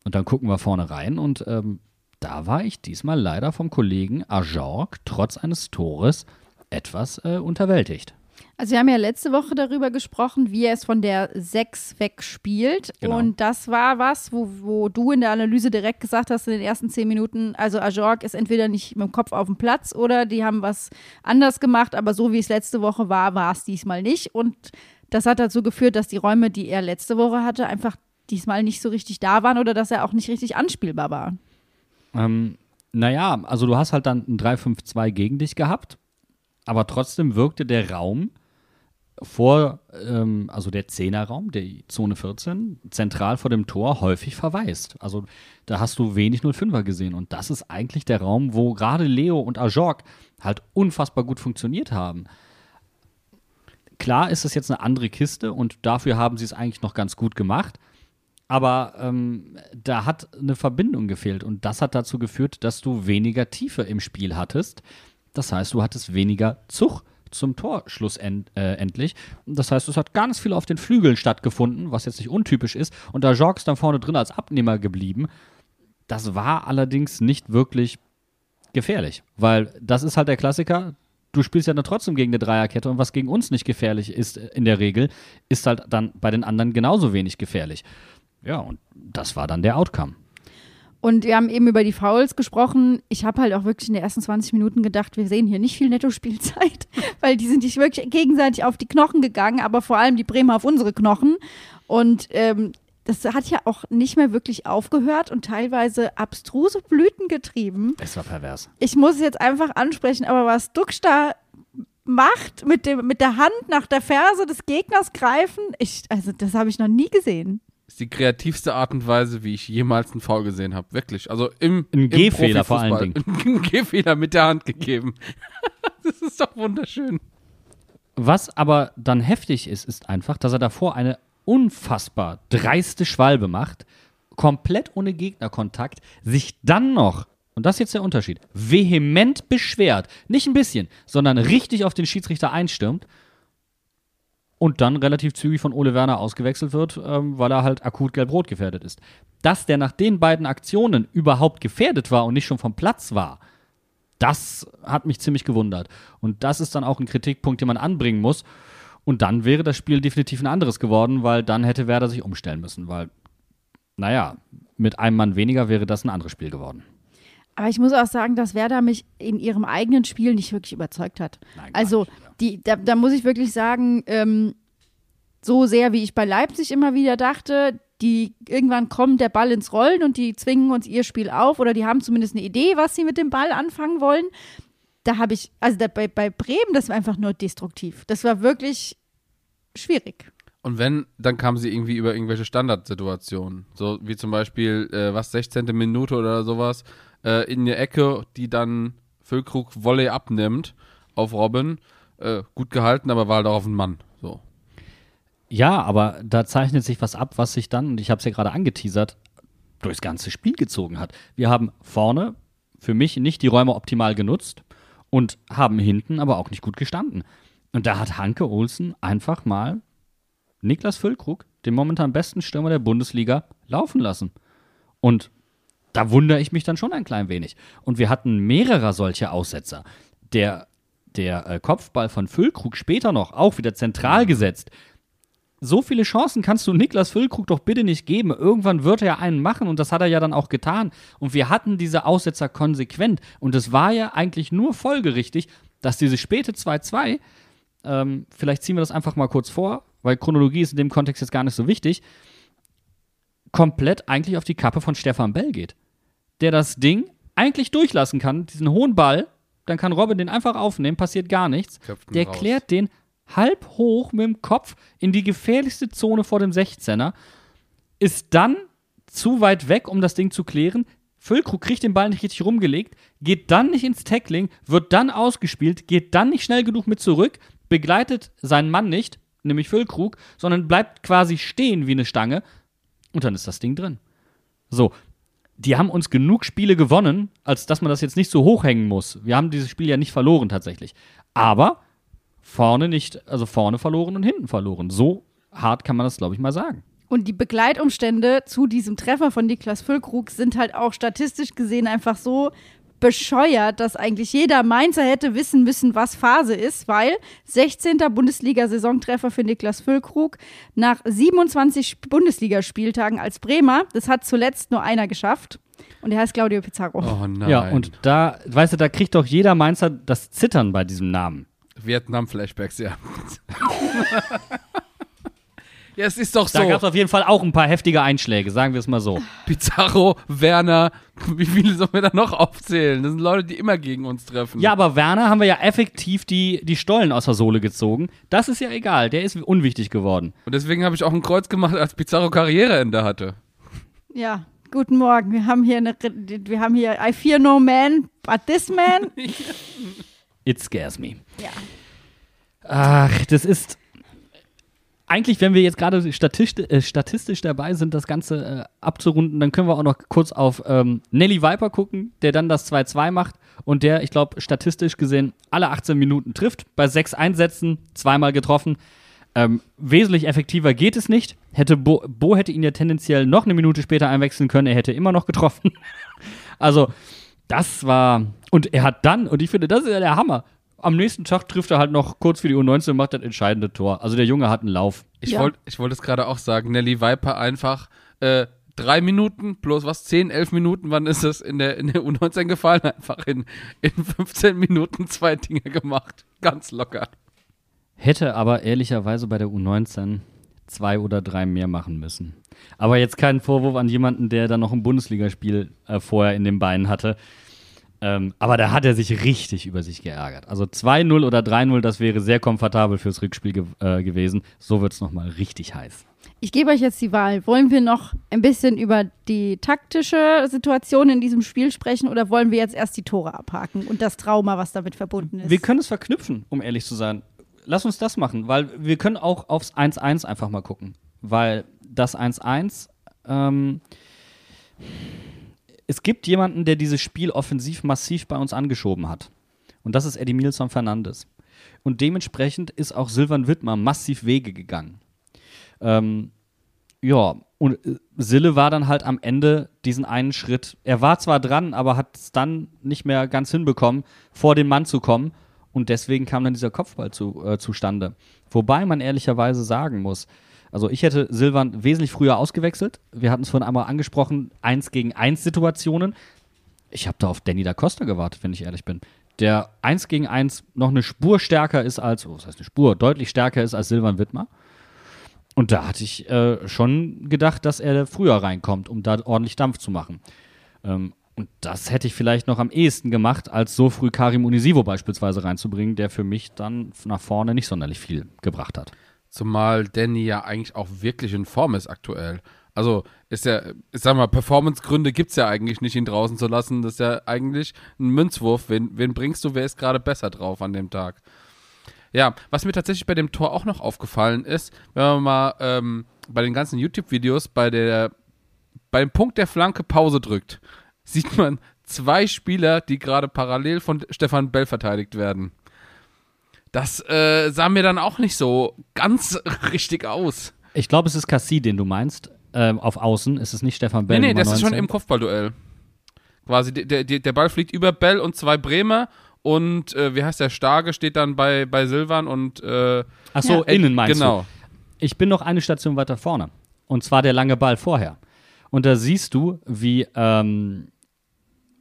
Und dann gucken wir vorne rein und ähm, da war ich diesmal leider vom Kollegen Ajorg trotz eines Tores etwas äh, unterwältigt. Also wir haben ja letzte Woche darüber gesprochen, wie er es von der 6 weg spielt. Genau. Und das war was, wo, wo du in der Analyse direkt gesagt hast in den ersten zehn Minuten, also Ajorg ist entweder nicht mit dem Kopf auf dem Platz oder die haben was anders gemacht, aber so wie es letzte Woche war, war es diesmal nicht. Und das hat dazu geführt, dass die Räume, die er letzte Woche hatte, einfach diesmal nicht so richtig da waren oder dass er auch nicht richtig anspielbar war. Ähm, naja, also du hast halt dann ein 3-5-2 gegen dich gehabt, aber trotzdem wirkte der Raum vor, ähm, also der Zehnerraum, der Zone 14, zentral vor dem Tor häufig verwaist. Also da hast du wenig 05er gesehen und das ist eigentlich der Raum, wo gerade Leo und Ajorg halt unfassbar gut funktioniert haben. Klar ist es jetzt eine andere Kiste und dafür haben sie es eigentlich noch ganz gut gemacht. Aber ähm, da hat eine Verbindung gefehlt und das hat dazu geführt, dass du weniger Tiefe im Spiel hattest. Das heißt, du hattest weniger Zug zum Tor schlussendlich. Äh, das heißt, es hat ganz viel auf den Flügeln stattgefunden, was jetzt nicht untypisch ist. Und da Jorgs dann vorne drin als Abnehmer geblieben. Das war allerdings nicht wirklich gefährlich, weil das ist halt der Klassiker. Du spielst ja dann trotzdem gegen eine Dreierkette und was gegen uns nicht gefährlich ist äh, in der Regel, ist halt dann bei den anderen genauso wenig gefährlich. Ja, und das war dann der Outcome. Und wir haben eben über die Fouls gesprochen. Ich habe halt auch wirklich in den ersten 20 Minuten gedacht, wir sehen hier nicht viel Netto-Spielzeit, weil die sind sich wirklich gegenseitig auf die Knochen gegangen, aber vor allem die Bremer auf unsere Knochen. Und ähm, das hat ja auch nicht mehr wirklich aufgehört und teilweise abstruse Blüten getrieben. Es war pervers. Ich muss es jetzt einfach ansprechen, aber was Duxch da macht, mit, dem, mit der Hand nach der Ferse des Gegners greifen, ich, also das habe ich noch nie gesehen. ist die kreativste Art und Weise, wie ich jemals einen Foul gesehen habe. Wirklich. Also im, Ein im Gehfehler vor allen Profifußball. Ein Gehfehler mit der Hand gegeben. das ist doch wunderschön. Was aber dann heftig ist, ist einfach, dass er davor eine unfassbar dreiste Schwalbe macht, komplett ohne Gegnerkontakt, sich dann noch, und das ist jetzt der Unterschied, vehement beschwert, nicht ein bisschen, sondern richtig auf den Schiedsrichter einstürmt und dann relativ zügig von Ole Werner ausgewechselt wird, ähm, weil er halt akut gelb-rot gefährdet ist. Dass der nach den beiden Aktionen überhaupt gefährdet war und nicht schon vom Platz war, das hat mich ziemlich gewundert. Und das ist dann auch ein Kritikpunkt, den man anbringen muss. Und dann wäre das Spiel definitiv ein anderes geworden, weil dann hätte Werder sich umstellen müssen, weil, naja, mit einem Mann weniger wäre das ein anderes Spiel geworden. Aber ich muss auch sagen, dass Werder mich in ihrem eigenen Spiel nicht wirklich überzeugt hat. Nein, also, nicht, ja. die, da, da muss ich wirklich sagen, ähm, so sehr wie ich bei Leipzig immer wieder dachte, die irgendwann kommt der Ball ins Rollen und die zwingen uns ihr Spiel auf oder die haben zumindest eine Idee, was sie mit dem Ball anfangen wollen. Da habe ich, also da, bei, bei Bremen, das war einfach nur destruktiv. Das war wirklich schwierig. Und wenn, dann kam sie irgendwie über irgendwelche Standardsituationen. So wie zum Beispiel, äh, was, 16. Minute oder sowas, äh, in die Ecke, die dann Füllkrug Volley abnimmt auf Robin. Äh, gut gehalten, aber war halt auch auf den Mann. So. Ja, aber da zeichnet sich was ab, was sich dann, und ich habe es ja gerade angeteasert, durchs ganze Spiel gezogen hat. Wir haben vorne für mich nicht die Räume optimal genutzt und haben hinten aber auch nicht gut gestanden. Und da hat Hanke Olsen einfach mal Niklas Füllkrug, den momentan besten Stürmer der Bundesliga, laufen lassen. Und da wundere ich mich dann schon ein klein wenig. Und wir hatten mehrere solche Aussetzer. Der, der äh, Kopfball von Füllkrug später noch, auch wieder zentral gesetzt. So viele Chancen kannst du Niklas Füllkrug doch bitte nicht geben. Irgendwann wird er einen machen und das hat er ja dann auch getan. Und wir hatten diese Aussetzer konsequent. Und es war ja eigentlich nur folgerichtig, dass diese späte 2-2, ähm, vielleicht ziehen wir das einfach mal kurz vor, weil Chronologie ist in dem Kontext jetzt gar nicht so wichtig, komplett eigentlich auf die Kappe von Stefan Bell geht. Der das Ding eigentlich durchlassen kann, diesen hohen Ball, dann kann Robin den einfach aufnehmen, passiert gar nichts. Köpft ihn Der raus. klärt den halb hoch mit dem Kopf in die gefährlichste Zone vor dem 16er, ist dann zu weit weg, um das Ding zu klären. Füllkrug kriegt den Ball nicht richtig rumgelegt, geht dann nicht ins Tackling, wird dann ausgespielt, geht dann nicht schnell genug mit zurück, begleitet seinen Mann nicht, nämlich Füllkrug, sondern bleibt quasi stehen wie eine Stange und dann ist das Ding drin. So, die haben uns genug Spiele gewonnen, als dass man das jetzt nicht so hochhängen muss. Wir haben dieses Spiel ja nicht verloren tatsächlich. Aber vorne nicht, also vorne verloren und hinten verloren. So hart kann man das, glaube ich, mal sagen. Und die Begleitumstände zu diesem Treffer von Niklas Füllkrug sind halt auch statistisch gesehen einfach so bescheuert, dass eigentlich jeder Mainzer hätte wissen müssen, was Phase ist, weil 16. Bundesliga-Saisontreffer für Niklas Füllkrug nach 27 Bundesligaspieltagen als Bremer. Das hat zuletzt nur einer geschafft. Und der heißt Claudio Pizarro. Oh nein. Ja, und da, weißt du, da kriegt doch jeder Mainzer das Zittern bei diesem Namen. Vietnam-Flashbacks, ja. ja, es ist doch so. Da gab es auf jeden Fall auch ein paar heftige Einschläge, sagen wir es mal so. Pizarro, Werner, wie viele sollen wir da noch aufzählen? Das sind Leute, die immer gegen uns treffen. Ja, aber Werner haben wir ja effektiv die, die Stollen aus der Sohle gezogen. Das ist ja egal, der ist unwichtig geworden. Und deswegen habe ich auch ein Kreuz gemacht, als Pizarro Karriereende hatte. Ja, guten Morgen. Wir haben hier eine, wir haben hier I fear no man, but this man. It scares me. Ja. Ach, das ist. Eigentlich, wenn wir jetzt gerade statistisch, äh, statistisch dabei sind, das Ganze äh, abzurunden, dann können wir auch noch kurz auf ähm, Nelly Viper gucken, der dann das 2-2 macht und der, ich glaube, statistisch gesehen alle 18 Minuten trifft. Bei sechs Einsätzen zweimal getroffen. Ähm, wesentlich effektiver geht es nicht. Hätte Bo, Bo hätte ihn ja tendenziell noch eine Minute später einwechseln können, er hätte immer noch getroffen. also, das war. Und er hat dann, und ich finde, das ist ja der Hammer. Am nächsten Tag trifft er halt noch kurz für die U19 und macht das entscheidende Tor. Also der Junge hat einen Lauf. Ich Ja. wollte ich wollte es gerade auch sagen, Nelly Viper einfach äh, drei Minuten plus was, 10, 11 Minuten, wann ist es in der, in der U19 gefallen? Einfach in, in 15 Minuten zwei Dinge gemacht. Ganz locker. Hätte aber ehrlicherweise bei der U19 zwei oder drei mehr machen müssen. Aber jetzt kein Vorwurf an jemanden, der dann noch ein Bundesligaspiel äh, vorher in den Beinen hatte. Ähm, aber da hat er sich richtig über sich geärgert. Also 2-0 oder 3-0, das wäre sehr komfortabel fürs Rückspiel ge äh, gewesen. So wird es nochmal richtig heiß. Ich gebe euch jetzt die Wahl. Wollen wir noch ein bisschen über die taktische Situation in diesem Spiel sprechen oder wollen wir jetzt erst die Tore abhaken und das Trauma, was damit verbunden ist? Wir können es verknüpfen, um ehrlich zu sein. Lass uns das machen, weil wir können auch aufs 1-1 einfach mal gucken. Weil das 1-1, ähm, es gibt jemanden, der dieses Spiel offensiv massiv bei uns angeschoben hat. Und das ist Eddie Milson Fernandes. Und dementsprechend ist auch Silvan Wittmer massiv Wege gegangen. Ähm, ja, und äh, Sille war dann halt am Ende diesen einen Schritt. Er war zwar dran, aber hat es dann nicht mehr ganz hinbekommen, vor den Mann zu kommen. Und deswegen kam dann dieser Kopfball zu, äh, zustande. Wobei man ehrlicherweise sagen muss, also ich hätte Silvan wesentlich früher ausgewechselt. Wir hatten es vorhin einmal angesprochen, 1 gegen 1 Situationen. Ich habe da auf Danny da Costa gewartet, wenn ich ehrlich bin. Der 1 gegen 1 noch eine Spur stärker ist als, oh, was heißt eine Spur, deutlich stärker ist als Silvan Wittmer. Und da hatte ich äh, schon gedacht, dass er früher reinkommt, um da ordentlich Dampf zu machen. Ähm, und das hätte ich vielleicht noch am ehesten gemacht, als so früh Karim Unisivo beispielsweise reinzubringen, der für mich dann nach vorne nicht sonderlich viel gebracht hat. Zumal Danny ja eigentlich auch wirklich in Form ist aktuell. Also ist ja, ich sag mal, Performance-Gründe gibt es ja eigentlich nicht, ihn draußen zu lassen. Das ist ja eigentlich ein Münzwurf. Wen, wen bringst du, wer ist gerade besser drauf an dem Tag? Ja, was mir tatsächlich bei dem Tor auch noch aufgefallen ist, wenn man mal ähm, bei den ganzen YouTube-Videos bei der beim Punkt der Flanke Pause drückt, sieht man zwei Spieler, die gerade parallel von Stefan Bell verteidigt werden. Das äh, sah mir dann auch nicht so ganz richtig aus. Ich glaube, es ist Cassie, den du meinst. Ähm, auf Außen ist es nicht Stefan Bell. Nee, nee, das ist schon 19. im Kopfballduell. Quasi, der, der, der Ball fliegt über Bell und zwei Bremer und äh, wie heißt der Starke steht dann bei, bei Silvan und äh, Ach so, Ja. innen meinst genau. du. Ich bin noch eine Station weiter vorne. Und zwar der lange Ball vorher. Und da siehst du, wie, ähm,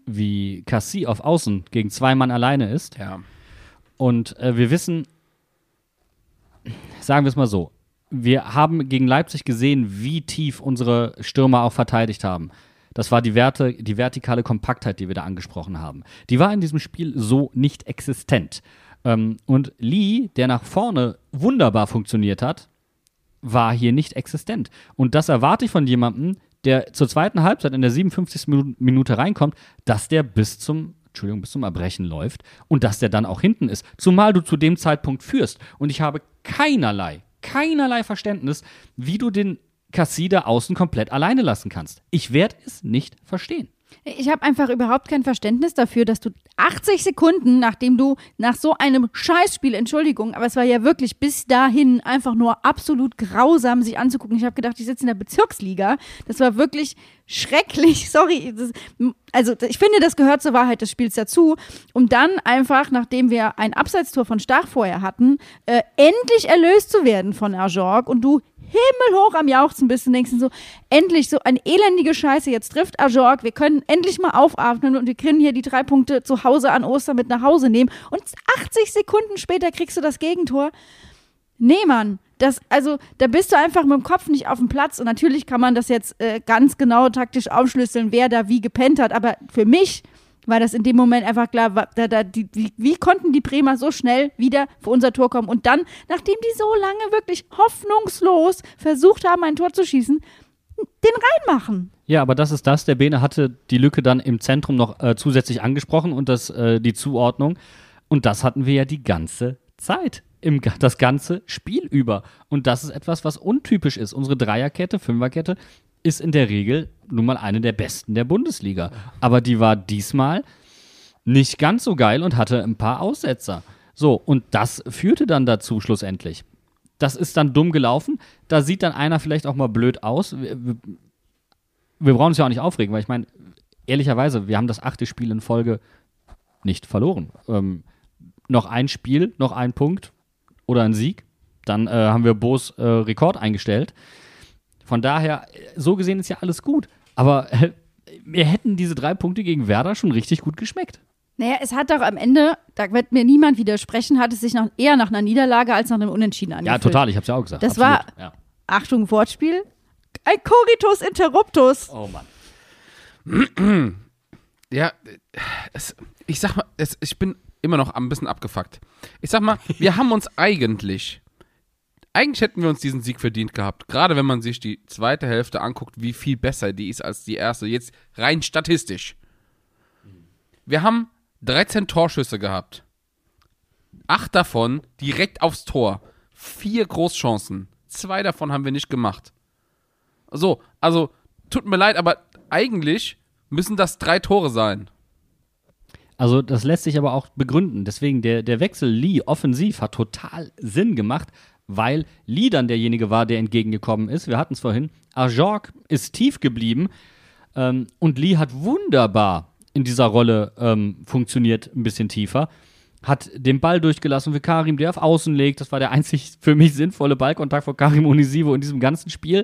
wie Cassie auf Außen gegen zwei Mann alleine ist. Ja. Und äh, wir wissen, sagen wir es mal so, wir haben gegen Leipzig gesehen, wie tief unsere Stürmer auch verteidigt haben. Das war die, Werte, die vertikale Kompaktheit, die wir da angesprochen haben. Die war in diesem Spiel so nicht existent. Ähm, und Lee, der nach vorne wunderbar funktioniert hat, war hier nicht existent. Und das erwarte ich von jemandem, der zur zweiten Halbzeit in der 57. Minu- Minute reinkommt, dass der bis zum, Entschuldigung, bis zum Erbrechen läuft und dass der dann auch hinten ist. Zumal du zu dem Zeitpunkt führst. Und ich habe keinerlei, keinerlei Verständnis, wie du den Cassida außen komplett alleine lassen kannst. Ich werde es nicht verstehen. Ich habe einfach überhaupt kein Verständnis dafür, dass du 80 Sekunden, nachdem du nach so einem Scheißspiel, Entschuldigung, aber es war ja wirklich bis dahin einfach nur absolut grausam, sich anzugucken. Ich habe gedacht, ich sitze in der Bezirksliga. Das war wirklich schrecklich. Sorry. Das, also, ich finde, das gehört zur Wahrheit des Spiels dazu. Um dann einfach, nachdem wir ein Abseitstor von Stach vorher hatten, äh, endlich erlöst zu werden von Ajorg und du himmelhoch am Jauchzen bist und denkst so, endlich so eine elendige Scheiße, jetzt trifft Ajorg, wir können endlich mal aufatmen und wir können hier die drei Punkte zu Hause an Ostern mit nach Hause nehmen und 80 Sekunden später kriegst du das Gegentor. Nee, Mann. Das, also, da bist du einfach mit dem Kopf nicht auf dem Platz. Und natürlich kann man das jetzt äh, ganz genau taktisch aufschlüsseln, wer da wie gepennt hat. Aber für mich war das in dem Moment einfach klar, da, da, die, wie, wie konnten die Bremer so schnell wieder für unser Tor kommen? Und dann, nachdem die so lange wirklich hoffnungslos versucht haben, ein Tor zu schießen, den reinmachen. Ja, aber das ist das. Der Bene hatte die Lücke dann im Zentrum noch äh, zusätzlich angesprochen und das, äh, die Zuordnung. Und das hatten wir ja die ganze Zeit. Im, das ganze Spiel über. Und das ist etwas, was untypisch ist. Unsere Dreierkette, Fünferkette ist in der Regel nun mal eine der besten der Bundesliga. Aber die war diesmal nicht ganz so geil und hatte ein paar Aussetzer. So, und das führte dann dazu schlussendlich. Das ist dann dumm gelaufen. Da sieht dann einer vielleicht auch mal blöd aus. Wir, wir, wir brauchen uns ja auch nicht aufregen, weil ich meine, ehrlicherweise, wir haben das achte Spiel in Folge nicht verloren. Ähm, noch ein Spiel, noch ein Punkt oder ein Sieg. Dann äh, haben wir Bo's äh, Rekord eingestellt. Von daher, so gesehen ist ja alles gut. Aber äh, mir hätten diese drei Punkte gegen Werder schon richtig gut geschmeckt. Naja, es hat doch am Ende, da wird mir niemand widersprechen, hat es sich noch eher nach einer Niederlage als nach einem Unentschieden Ja, angefühlt. total, ich hab's ja auch gesagt. Das Absolut. war- Ja. Achtung, Wortspiel. Ein Coritus Interruptus. Oh Mann. Ja, es, ich sag mal, es, ich bin immer noch ein bisschen abgefuckt. Ich sag mal, wir haben uns eigentlich, eigentlich hätten wir uns diesen Sieg verdient gehabt. Gerade wenn man sich die zweite Hälfte anguckt, wie viel besser die ist als die erste. Jetzt rein statistisch. Wir haben 13 Torschüsse gehabt. Acht davon direkt aufs Tor. Vier Großchancen. Zwei davon haben wir nicht gemacht. So, also, tut mir leid, aber eigentlich müssen das drei Tore sein. Also das lässt sich aber auch begründen. Deswegen der, der Wechsel Lee offensiv hat total Sinn gemacht, weil Lee dann derjenige war, der entgegengekommen ist. Wir hatten es vorhin. Ajorg ist tief geblieben ähm, und Lee hat wunderbar in dieser Rolle ähm, funktioniert, ein bisschen tiefer. Hat den Ball durchgelassen für Karim, der auf Außen legt. Das war der einzig für mich sinnvolle Ballkontakt von Karim Unisivo in diesem ganzen Spiel.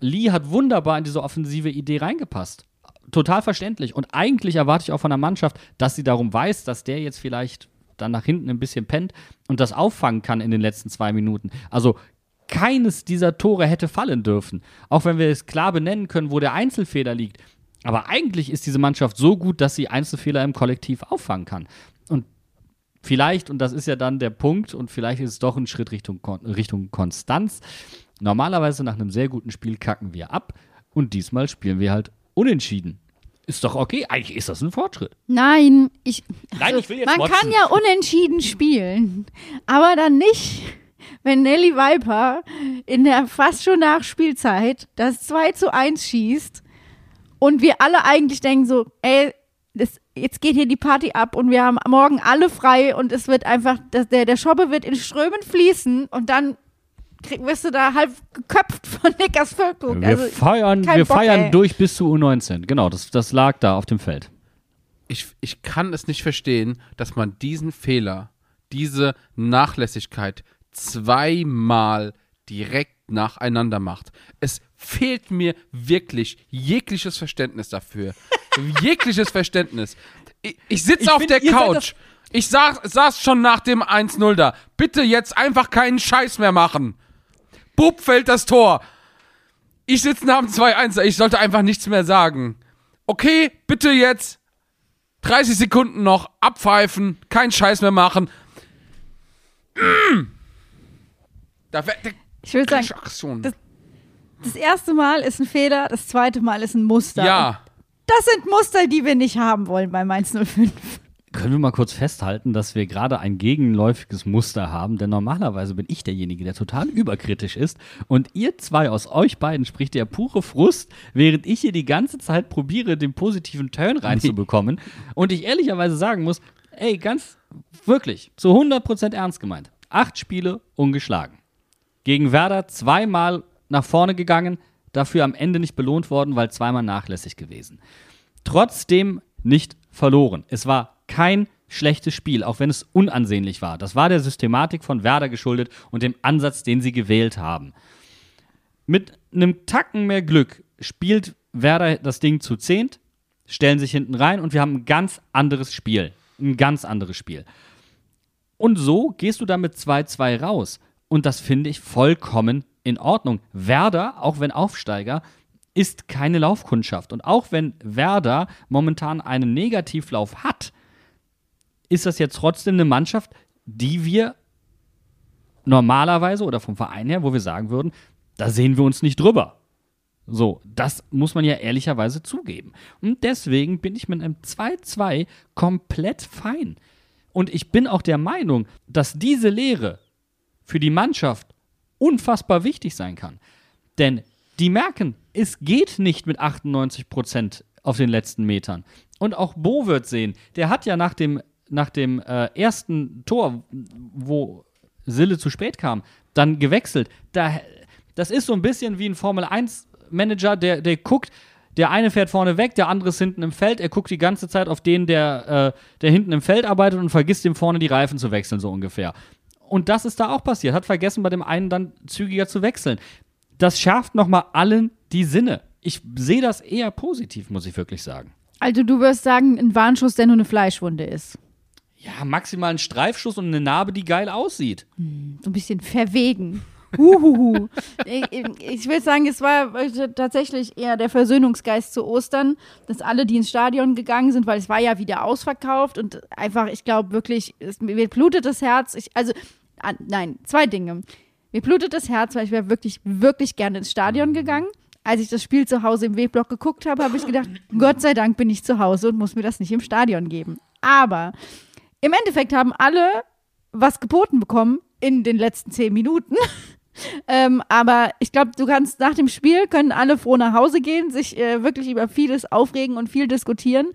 Lee hat wunderbar in diese offensive Idee reingepasst. Total verständlich. Und eigentlich erwarte ich auch von der Mannschaft, dass sie darum weiß, dass der jetzt vielleicht dann nach hinten ein bisschen pennt und das auffangen kann in den letzten zwei Minuten. Also keines dieser Tore hätte fallen dürfen. Auch wenn wir es klar benennen können, wo der Einzelfehler liegt. Aber eigentlich ist diese Mannschaft so gut, dass sie Einzelfehler im Kollektiv auffangen kann. Und vielleicht, und das ist ja dann der Punkt, und vielleicht ist es doch ein Schritt Richtung, Kon Richtung Konstanz. Normalerweise nach einem sehr guten Spiel kacken wir ab und diesmal spielen wir halt unentschieden. Ist doch okay. Eigentlich ist das ein Fortschritt. Nein, ich. also, Nein, ich will jetzt Man motzen. kann ja unentschieden spielen, aber dann nicht, wenn Nelly Viper in der fast schon Nachspielzeit das 2 zu 1 schießt und wir alle eigentlich denken so, ey, das, jetzt geht hier die Party ab und wir haben morgen alle frei und es wird einfach, das, der, der Schobbe wird in Strömen fließen und dann krieg, wirst du da halb geköpft von Nickers Völklung. Wir Also, feiern, wir Bock, feiern ey. durch bis zu U19. Genau, das, das lag da auf dem Feld. Ich, ich kann es nicht verstehen, dass man diesen Fehler, diese Nachlässigkeit zweimal direkt nacheinander macht. Es fehlt mir wirklich jegliches Verständnis dafür. jegliches Verständnis. Ich, ich sitze auf der Couch. Ich saß, saß schon nach dem 1-0 da. Bitte jetzt einfach keinen Scheiß mehr machen. Bub fällt das Tor. Ich sitze nach dem 2-1 da. Ich sollte einfach nichts mehr sagen. Okay, bitte jetzt 30 Sekunden noch abpfeifen, keinen Scheiß mehr machen. Mm. Da da, Ich würde sagen, das- das erste Mal ist ein Fehler, das zweite Mal ist ein Muster. ja, Das sind Muster, die wir nicht haben wollen bei Mainz 05. Können wir mal kurz festhalten, dass wir gerade ein gegenläufiges Muster haben, denn normalerweise bin ich derjenige, der total überkritisch ist und ihr zwei aus euch beiden spricht der pure Frust, während ich hier die ganze Zeit probiere, den positiven Turn reinzubekommen und ich ehrlicherweise sagen muss, ey, ganz wirklich, zu 100% ernst gemeint, acht Spiele ungeschlagen. Gegen Werder zweimal nach vorne gegangen, dafür am Ende nicht belohnt worden, weil zweimal nachlässig gewesen trotzdem nicht verloren. Es war kein schlechtes Spiel, auch wenn es unansehnlich war. Das war der Systematik von Werder geschuldet und dem Ansatz, den sie gewählt haben. Mit einem Tacken mehr Glück spielt Werder das Ding zu zehnt, stellen sich hinten rein und wir haben ein ganz anderes Spiel. Ein ganz anderes Spiel. Und so gehst du damit 2-2 raus. Und das finde ich vollkommen in Ordnung. Werder, auch wenn Aufsteiger, ist keine Laufkundschaft. Und auch wenn Werder momentan einen Negativlauf hat, ist das jetzt trotzdem eine Mannschaft, die wir normalerweise oder vom Verein her, wo wir sagen würden, da sehen wir uns nicht drüber. So, das muss man ja ehrlicherweise zugeben. Und deswegen bin ich mit einem 2-2 komplett fein. Und ich bin auch der Meinung, dass diese Lehre für die Mannschaft unfassbar wichtig sein kann. Denn die merken, es geht nicht mit 98 Prozent auf den letzten Metern. Und auch Bo wird sehen, der hat ja nach dem, nach dem äh, ersten Tor, wo Sille zu spät kam, dann gewechselt. Da, das ist so ein bisschen wie ein Formel-1-Manager, der, der guckt, der eine fährt vorne weg, der andere ist hinten im Feld. Er guckt die ganze Zeit auf den, der, äh, der hinten im Feld arbeitet und vergisst dem vorne die Reifen zu wechseln, so ungefähr. Und das ist da auch passiert. Hat vergessen, bei dem einen dann zügiger zu wechseln. das schärft nochmal allen die Sinne. Ich sehe das eher positiv, muss ich wirklich sagen. Also du wirst sagen, ein Warnschuss, der nur eine Fleischwunde ist. Ja, maximal ein Streifschuss und eine Narbe, die geil aussieht. So ein bisschen verwegen. Huhuhu. ich, ich will sagen, es war tatsächlich eher der Versöhnungsgeist zu Ostern, dass alle, die ins Stadion gegangen sind, weil es war ja wieder ausverkauft und einfach, ich glaube wirklich, es, mir blutet das Herz. Ich, also, ah, nein, zwei Dinge. Mir blutet das Herz, weil ich wäre wirklich, wirklich gerne ins Stadion gegangen. Als ich das Spiel zu Hause im W-Block geguckt habe, habe ich gedacht, Gott sei Dank bin ich zu Hause und muss mir das nicht im Stadion geben. Aber im Endeffekt haben alle was geboten bekommen in den letzten zehn Minuten. ähm, aber ich glaube, du kannst nach dem Spiel können alle froh nach Hause gehen, sich äh, wirklich über vieles aufregen und viel diskutieren.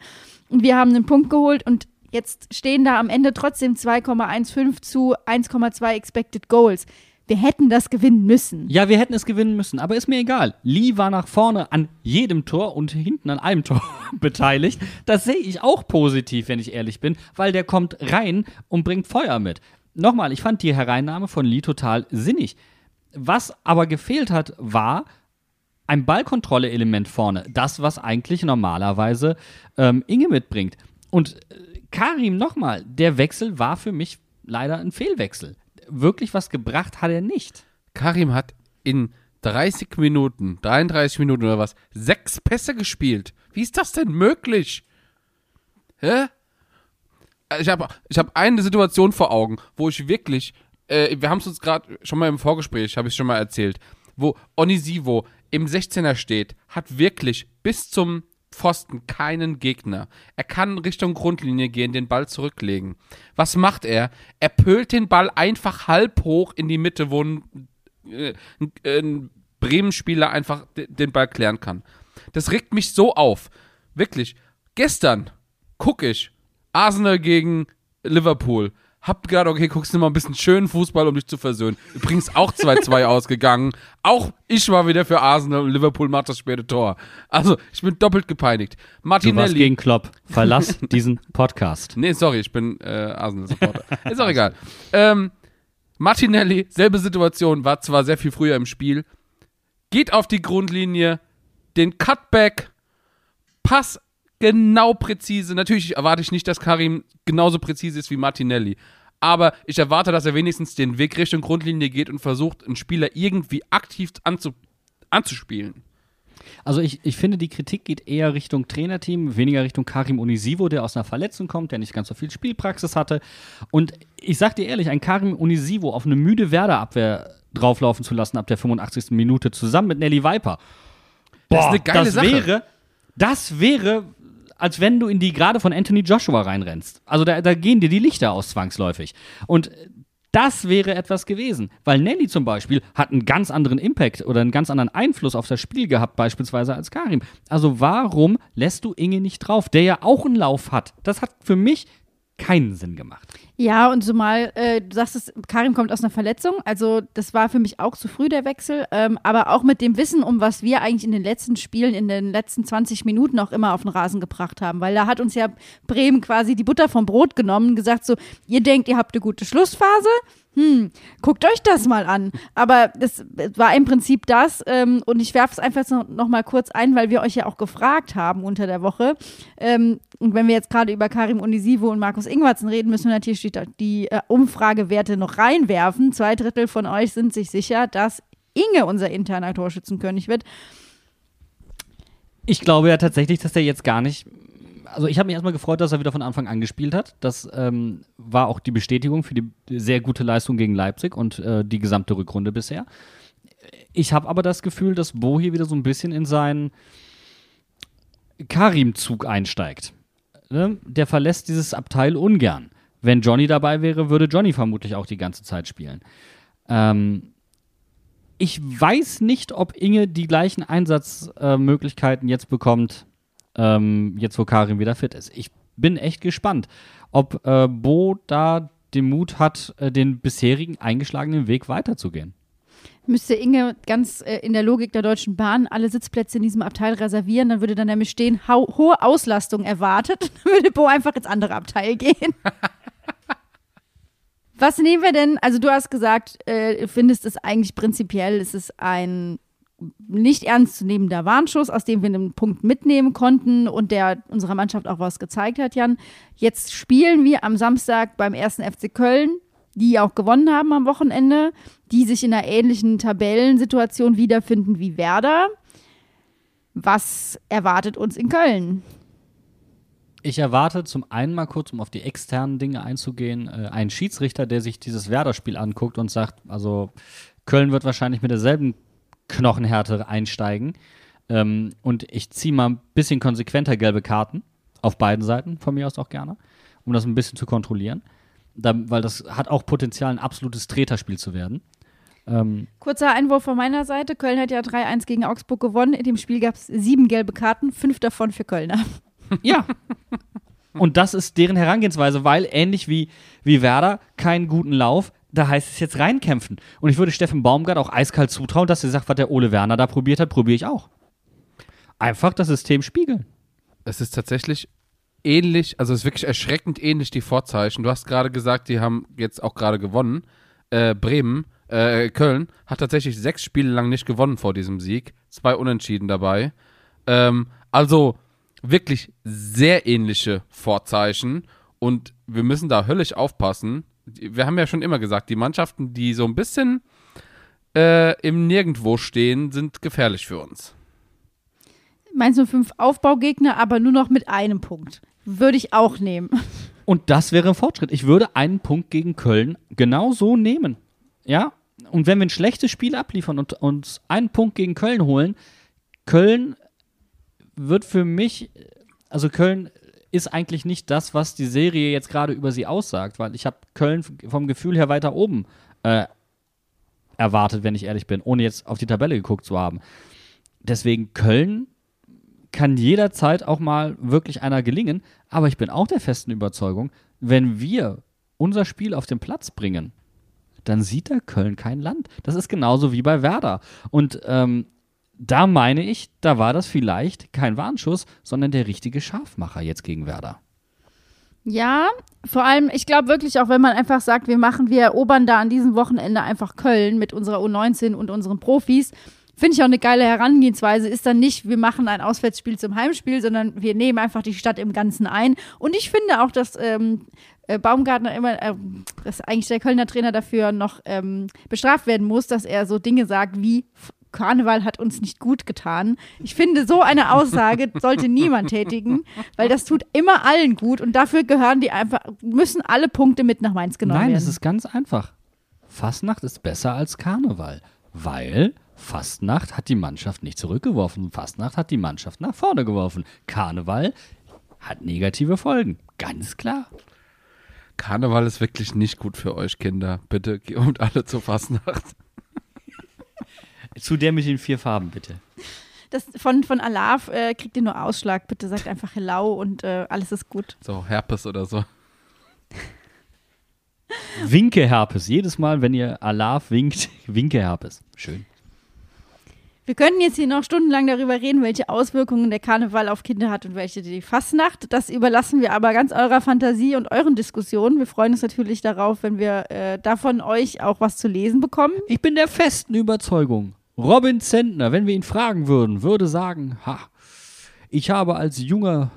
Und wir haben einen Punkt geholt und jetzt stehen da am Ende trotzdem 2,15 zu 1,2 Expected Goals. Wir hätten das gewinnen müssen. Ja, wir hätten es gewinnen müssen, aber ist mir egal. Lee war nach vorne an jedem Tor und hinten an einem Tor beteiligt. Das sehe ich auch positiv, wenn ich ehrlich bin, weil der kommt rein und bringt Feuer mit. Nochmal, ich fand die Hereinnahme von Lee total sinnig. Was aber gefehlt hat, war ein Ballkontrolle-Element vorne. Das, was eigentlich normalerweise ähm, Inge mitbringt. Und äh, Karim, nochmal, der Wechsel war für mich leider ein Fehlwechsel. Wirklich was gebracht hat er nicht. Karim hat in 30 Minuten, 33 Minuten oder was, sechs Pässe gespielt. Wie ist das denn möglich? Hä? Ich habe ich hab eine Situation vor Augen, wo ich wirklich, äh, wir haben es uns gerade schon mal im Vorgespräch, habe ich schon mal erzählt, wo Onisivo im 16er steht, hat wirklich bis zum Pfosten keinen Gegner. Er kann Richtung Grundlinie gehen, den Ball zurücklegen. Was macht er? Er pölt den Ball einfach halb hoch in die Mitte, wo ein, äh, ein, ein Bremen-Spieler einfach de- den Ball klären kann. Das regt mich so auf. Wirklich. Gestern gucke ich Arsenal gegen Liverpool. Hab gedacht, okay, guckst du mal ein bisschen schönen Fußball, um dich zu versöhnen. Übrigens auch 2-2 ausgegangen. Auch ich war wieder für Arsenal und Liverpool macht das späte Tor. Also, ich bin doppelt gepeinigt. Du warst Martinelli. gegen Klopp. Verlass diesen Podcast. Nee, sorry, ich bin äh, Arsenal-Supporter. Ist auch egal. Ähm, Martinelli, selbe Situation, war zwar sehr viel früher im Spiel, geht auf die Grundlinie, den Cutback, Pass genau präzise. Natürlich erwarte ich nicht, dass Karim genauso präzise ist wie Martinelli. Aber ich erwarte, dass er wenigstens den Weg Richtung Grundlinie geht und versucht, einen Spieler irgendwie aktiv anzu anzuspielen. Also ich, ich finde, die Kritik geht eher Richtung Trainerteam, weniger Richtung Karim Unisivo, der aus einer Verletzung kommt, der nicht ganz so viel Spielpraxis hatte. Und ich sag dir ehrlich, ein Karim Unisivo auf eine müde Werder-Abwehr drauflaufen zu lassen ab der 85. Minute zusammen mit Nelly Viper. Das ist Boah, eine geile das Sache. wäre, das wäre, als wenn du in die gerade von Anthony Joshua reinrennst. Also da, da gehen dir die Lichter aus zwangsläufig. Und das wäre etwas gewesen, weil Nelly zum Beispiel hat einen ganz anderen Impact oder einen ganz anderen Einfluss auf das Spiel gehabt, beispielsweise als Karim. Also warum lässt du Inge nicht drauf, der ja auch einen Lauf hat? Das hat für mich keinen Sinn gemacht. Ja, und zumal, äh, du sagst es, Karim kommt aus einer Verletzung. Also, das war für mich auch zu früh der Wechsel. Ähm, aber auch mit dem Wissen, um was wir eigentlich in den letzten Spielen, in den letzten 20 Minuten auch immer auf den Rasen gebracht haben. Weil da hat uns ja Bremen quasi die Butter vom Brot genommen gesagt: so, ihr denkt, ihr habt eine gute Schlussphase. Hm, guckt euch das mal an. Aber das war im Prinzip das. Ähm, und ich werfe es einfach so noch mal kurz ein, weil wir euch ja auch gefragt haben unter der Woche. Ähm, und wenn wir jetzt gerade über Karim Unisivo und Markus Ingwarzen reden, müssen wir natürlich die, äh, Umfragewerte noch reinwerfen. Zwei Drittel von euch sind sich sicher, dass Inge unser interner Torschützenkönig wird. Ich glaube ja tatsächlich, dass der jetzt gar nicht. Also ich habe mich erstmal gefreut, dass er wieder von Anfang an gespielt hat. Das ähm, war auch die Bestätigung für die sehr gute Leistung gegen Leipzig und äh, die gesamte Rückrunde bisher. Ich habe aber das Gefühl, dass Bo hier wieder so ein bisschen in seinen Karim-Zug einsteigt. Ne? Der verlässt dieses Abteil ungern. Wenn Johnny dabei wäre, würde Johnny vermutlich auch die ganze Zeit spielen. Ähm, ich weiß nicht, ob Inge die gleichen Einsatzmöglichkeiten jetzt bekommt, ähm, jetzt wo Karim wieder fit ist. Ich bin echt gespannt, ob äh, Bo da den Mut hat, äh, den bisherigen eingeschlagenen Weg weiterzugehen. Müsste Inge ganz äh, in der Logik der Deutschen Bahn alle Sitzplätze in diesem Abteil reservieren, dann würde dann nämlich stehen, hohe Auslastung erwartet. Dann würde Bo einfach ins andere Abteil gehen. Was nehmen wir denn? Also du hast gesagt, äh, findest es eigentlich prinzipiell, es ist ein nicht ernstzunehmender Warnschuss, aus dem wir einen Punkt mitnehmen konnten und der unserer Mannschaft auch was gezeigt hat, Jan. Jetzt spielen wir am Samstag beim ersten FC Köln, die auch gewonnen haben am Wochenende, die sich in einer ähnlichen Tabellensituation wiederfinden wie Werder. Was erwartet uns in Köln? Ich erwarte zum einen mal kurz, um auf die externen Dinge einzugehen, äh, einen Schiedsrichter, der sich dieses Werder-Spiel anguckt und sagt, also Köln wird wahrscheinlich mit derselben Knochenhärte einsteigen. Ähm, und ich ziehe mal ein bisschen konsequenter gelbe Karten auf beiden Seiten, von mir aus auch gerne, um das ein bisschen zu kontrollieren. Da, weil das hat auch Potenzial, ein absolutes Treterspiel zu werden. Ähm, Kurzer Einwurf von meiner Seite. Köln hat ja 3-1 gegen Augsburg gewonnen. In dem Spiel gab es sieben gelbe Karten, fünf davon für Kölner. Ja. Und das ist deren Herangehensweise, weil ähnlich wie, wie Werder keinen guten Lauf, da heißt es jetzt reinkämpfen. Und ich würde Steffen Baumgart auch eiskalt zutrauen, dass er sagt, was der Ole Werner da probiert hat, probiere ich auch. Einfach das System spiegeln. Es ist tatsächlich ähnlich, also es ist wirklich erschreckend ähnlich die Vorzeichen. Du hast gerade gesagt, die haben jetzt auch gerade gewonnen. Äh, Bremen, äh, Köln hat tatsächlich sechs Spiele lang nicht gewonnen vor diesem Sieg. Zwei Unentschieden dabei. Ähm, also wirklich sehr ähnliche Vorzeichen und wir müssen da höllisch aufpassen. Wir haben ja schon immer gesagt, die Mannschaften, die so ein bisschen äh, im Nirgendwo stehen, sind gefährlich für uns. Meinst du fünf Aufbaugegner, aber nur noch mit einem Punkt? Würde ich auch nehmen. Und das wäre ein Fortschritt. Ich würde einen Punkt gegen Köln genau so nehmen. Ja? Und wenn wir ein schlechtes Spiel abliefern und uns einen Punkt gegen Köln holen, Köln wird für mich, also Köln ist eigentlich nicht das, was die Serie jetzt gerade über sie aussagt, weil ich habe Köln vom Gefühl her weiter oben äh, erwartet, wenn ich ehrlich bin, ohne jetzt auf die Tabelle geguckt zu haben. Deswegen Köln kann jederzeit auch mal wirklich einer gelingen, aber ich bin auch der festen Überzeugung, wenn wir unser Spiel auf den Platz bringen, dann sieht da Köln kein Land. Das ist genauso wie bei Werder. Und ähm, da meine ich, da war das vielleicht kein Warnschuss, sondern der richtige Scharfmacher jetzt gegen Werder. Ja, vor allem, ich glaube wirklich auch, wenn man einfach sagt, wir machen, wir erobern da an diesem Wochenende einfach Köln mit unserer U19 und unseren Profis, finde ich auch eine geile Herangehensweise, ist dann nicht, wir machen ein Auswärtsspiel zum Heimspiel, sondern wir nehmen einfach die Stadt im Ganzen ein. Und ich finde auch, dass ähm, äh, Baumgartner immer, äh, dass eigentlich der Kölner Trainer dafür noch ähm, bestraft werden muss, dass er so Dinge sagt wie Karneval hat uns nicht gut getan. Ich finde, so eine Aussage sollte niemand tätigen, weil das tut immer allen gut und dafür gehören die einfach, müssen alle Punkte mit nach Mainz genommen Nein, werden. es ist ganz einfach. Fastnacht ist besser als Karneval, weil Fastnacht hat die Mannschaft nicht zurückgeworfen. Fastnacht hat die Mannschaft nach vorne geworfen. Karneval hat negative Folgen. Ganz klar. Karneval ist wirklich nicht gut für euch, Kinder. Bitte kommt alle zur Fastnacht. Zu der mit den vier Farben, bitte. Das von, von Alav äh, kriegt ihr nur Ausschlag. Bitte sagt einfach Hello und äh, alles ist gut. So, Herpes oder so. Winke Herpes. Jedes Mal, wenn ihr Alarv winkt, winke Herpes. Schön. Wir könnten jetzt hier noch stundenlang darüber reden, welche Auswirkungen der Karneval auf Kinder hat und welche die Fastnacht. Das überlassen wir aber ganz eurer Fantasie und euren Diskussionen. Wir freuen uns natürlich darauf, wenn wir äh, davon euch auch was zu lesen bekommen. Ich bin der festen Überzeugung, Robin Zentner, wenn wir ihn fragen würden, würde sagen, ha, ich habe als junger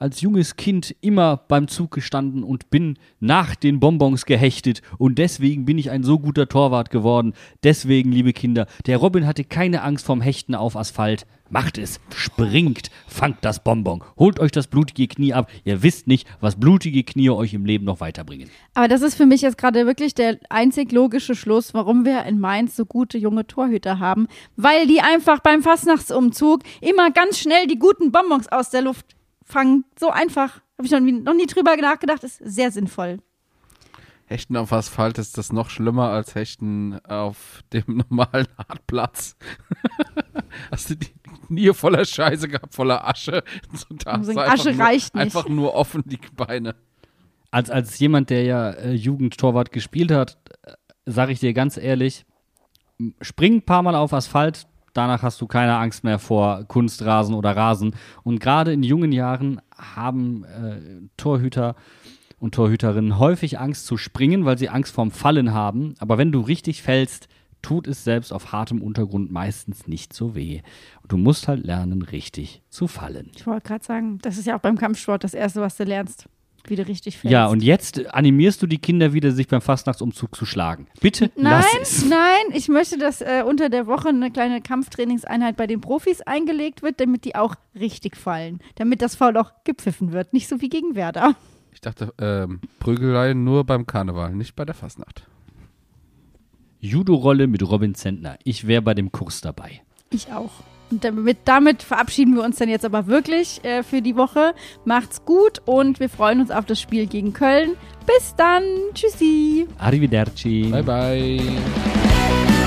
als junges Kind immer beim Zug gestanden und bin nach den Bonbons gehechtet und deswegen bin ich ein so guter Torwart geworden. Deswegen, liebe Kinder, der Robin hatte keine Angst vorm Hechten auf Asphalt. Macht es, springt, fangt das Bonbon, holt euch das blutige Knie ab. Ihr wisst nicht, was blutige Knie euch im Leben noch weiterbringen. Aber das ist für mich jetzt gerade wirklich der einzig logische Schluss, warum wir in Mainz so gute junge Torhüter haben. Weil die einfach beim Fastnachtsumzug immer ganz schnell die guten Bonbons aus der Luft fangen. So einfach. Habe ich noch nie, noch nie drüber nachgedacht. Ist sehr sinnvoll. Hechten auf Asphalt ist das noch schlimmer als Hechten auf dem normalen Hartplatz. Hast du die Knie voller Scheiße gehabt, voller Asche? So, da Also du Asche einfach reicht nur, nicht. Einfach nur offen die Beine. Als, als jemand, der ja äh, Jugendtorwart gespielt hat, äh, sage ich dir ganz ehrlich, spring ein paar Mal auf Asphalt, danach hast du keine Angst mehr vor Kunstrasen oder Rasen. Und gerade in jungen Jahren haben äh, Torhüter und Torhüterinnen häufig Angst zu springen, weil sie Angst vorm Fallen haben. Aber wenn du richtig fällst, tut es selbst auf hartem Untergrund meistens nicht so weh. Und du musst halt lernen, richtig zu fallen. Ich wollte gerade sagen, das ist ja auch beim Kampfsport das Erste, was du lernst. Wie du richtig fällst. Ja, und jetzt animierst du die Kinder wieder, sich beim Fastnachtsumzug zu schlagen. Bitte Nein, lass es. nein, ich möchte, dass äh, unter der Woche eine kleine Kampftrainingseinheit bei den Profis eingelegt wird, damit die auch richtig fallen. Damit das Foul auch gepfiffen wird. Nicht so wie gegen Werder. Ich dachte, ähm, Prügelei nur beim Karneval, nicht bei der Fastnacht. Judo-Rolle mit Robin Zentner. Ich wäre bei dem Kurs dabei. Ich auch. Und damit, damit verabschieden wir uns dann jetzt aber wirklich äh, für die Woche. Macht's gut und wir freuen uns auf das Spiel gegen Köln. Bis dann. Tschüssi. Arrivederci. Bye, bye.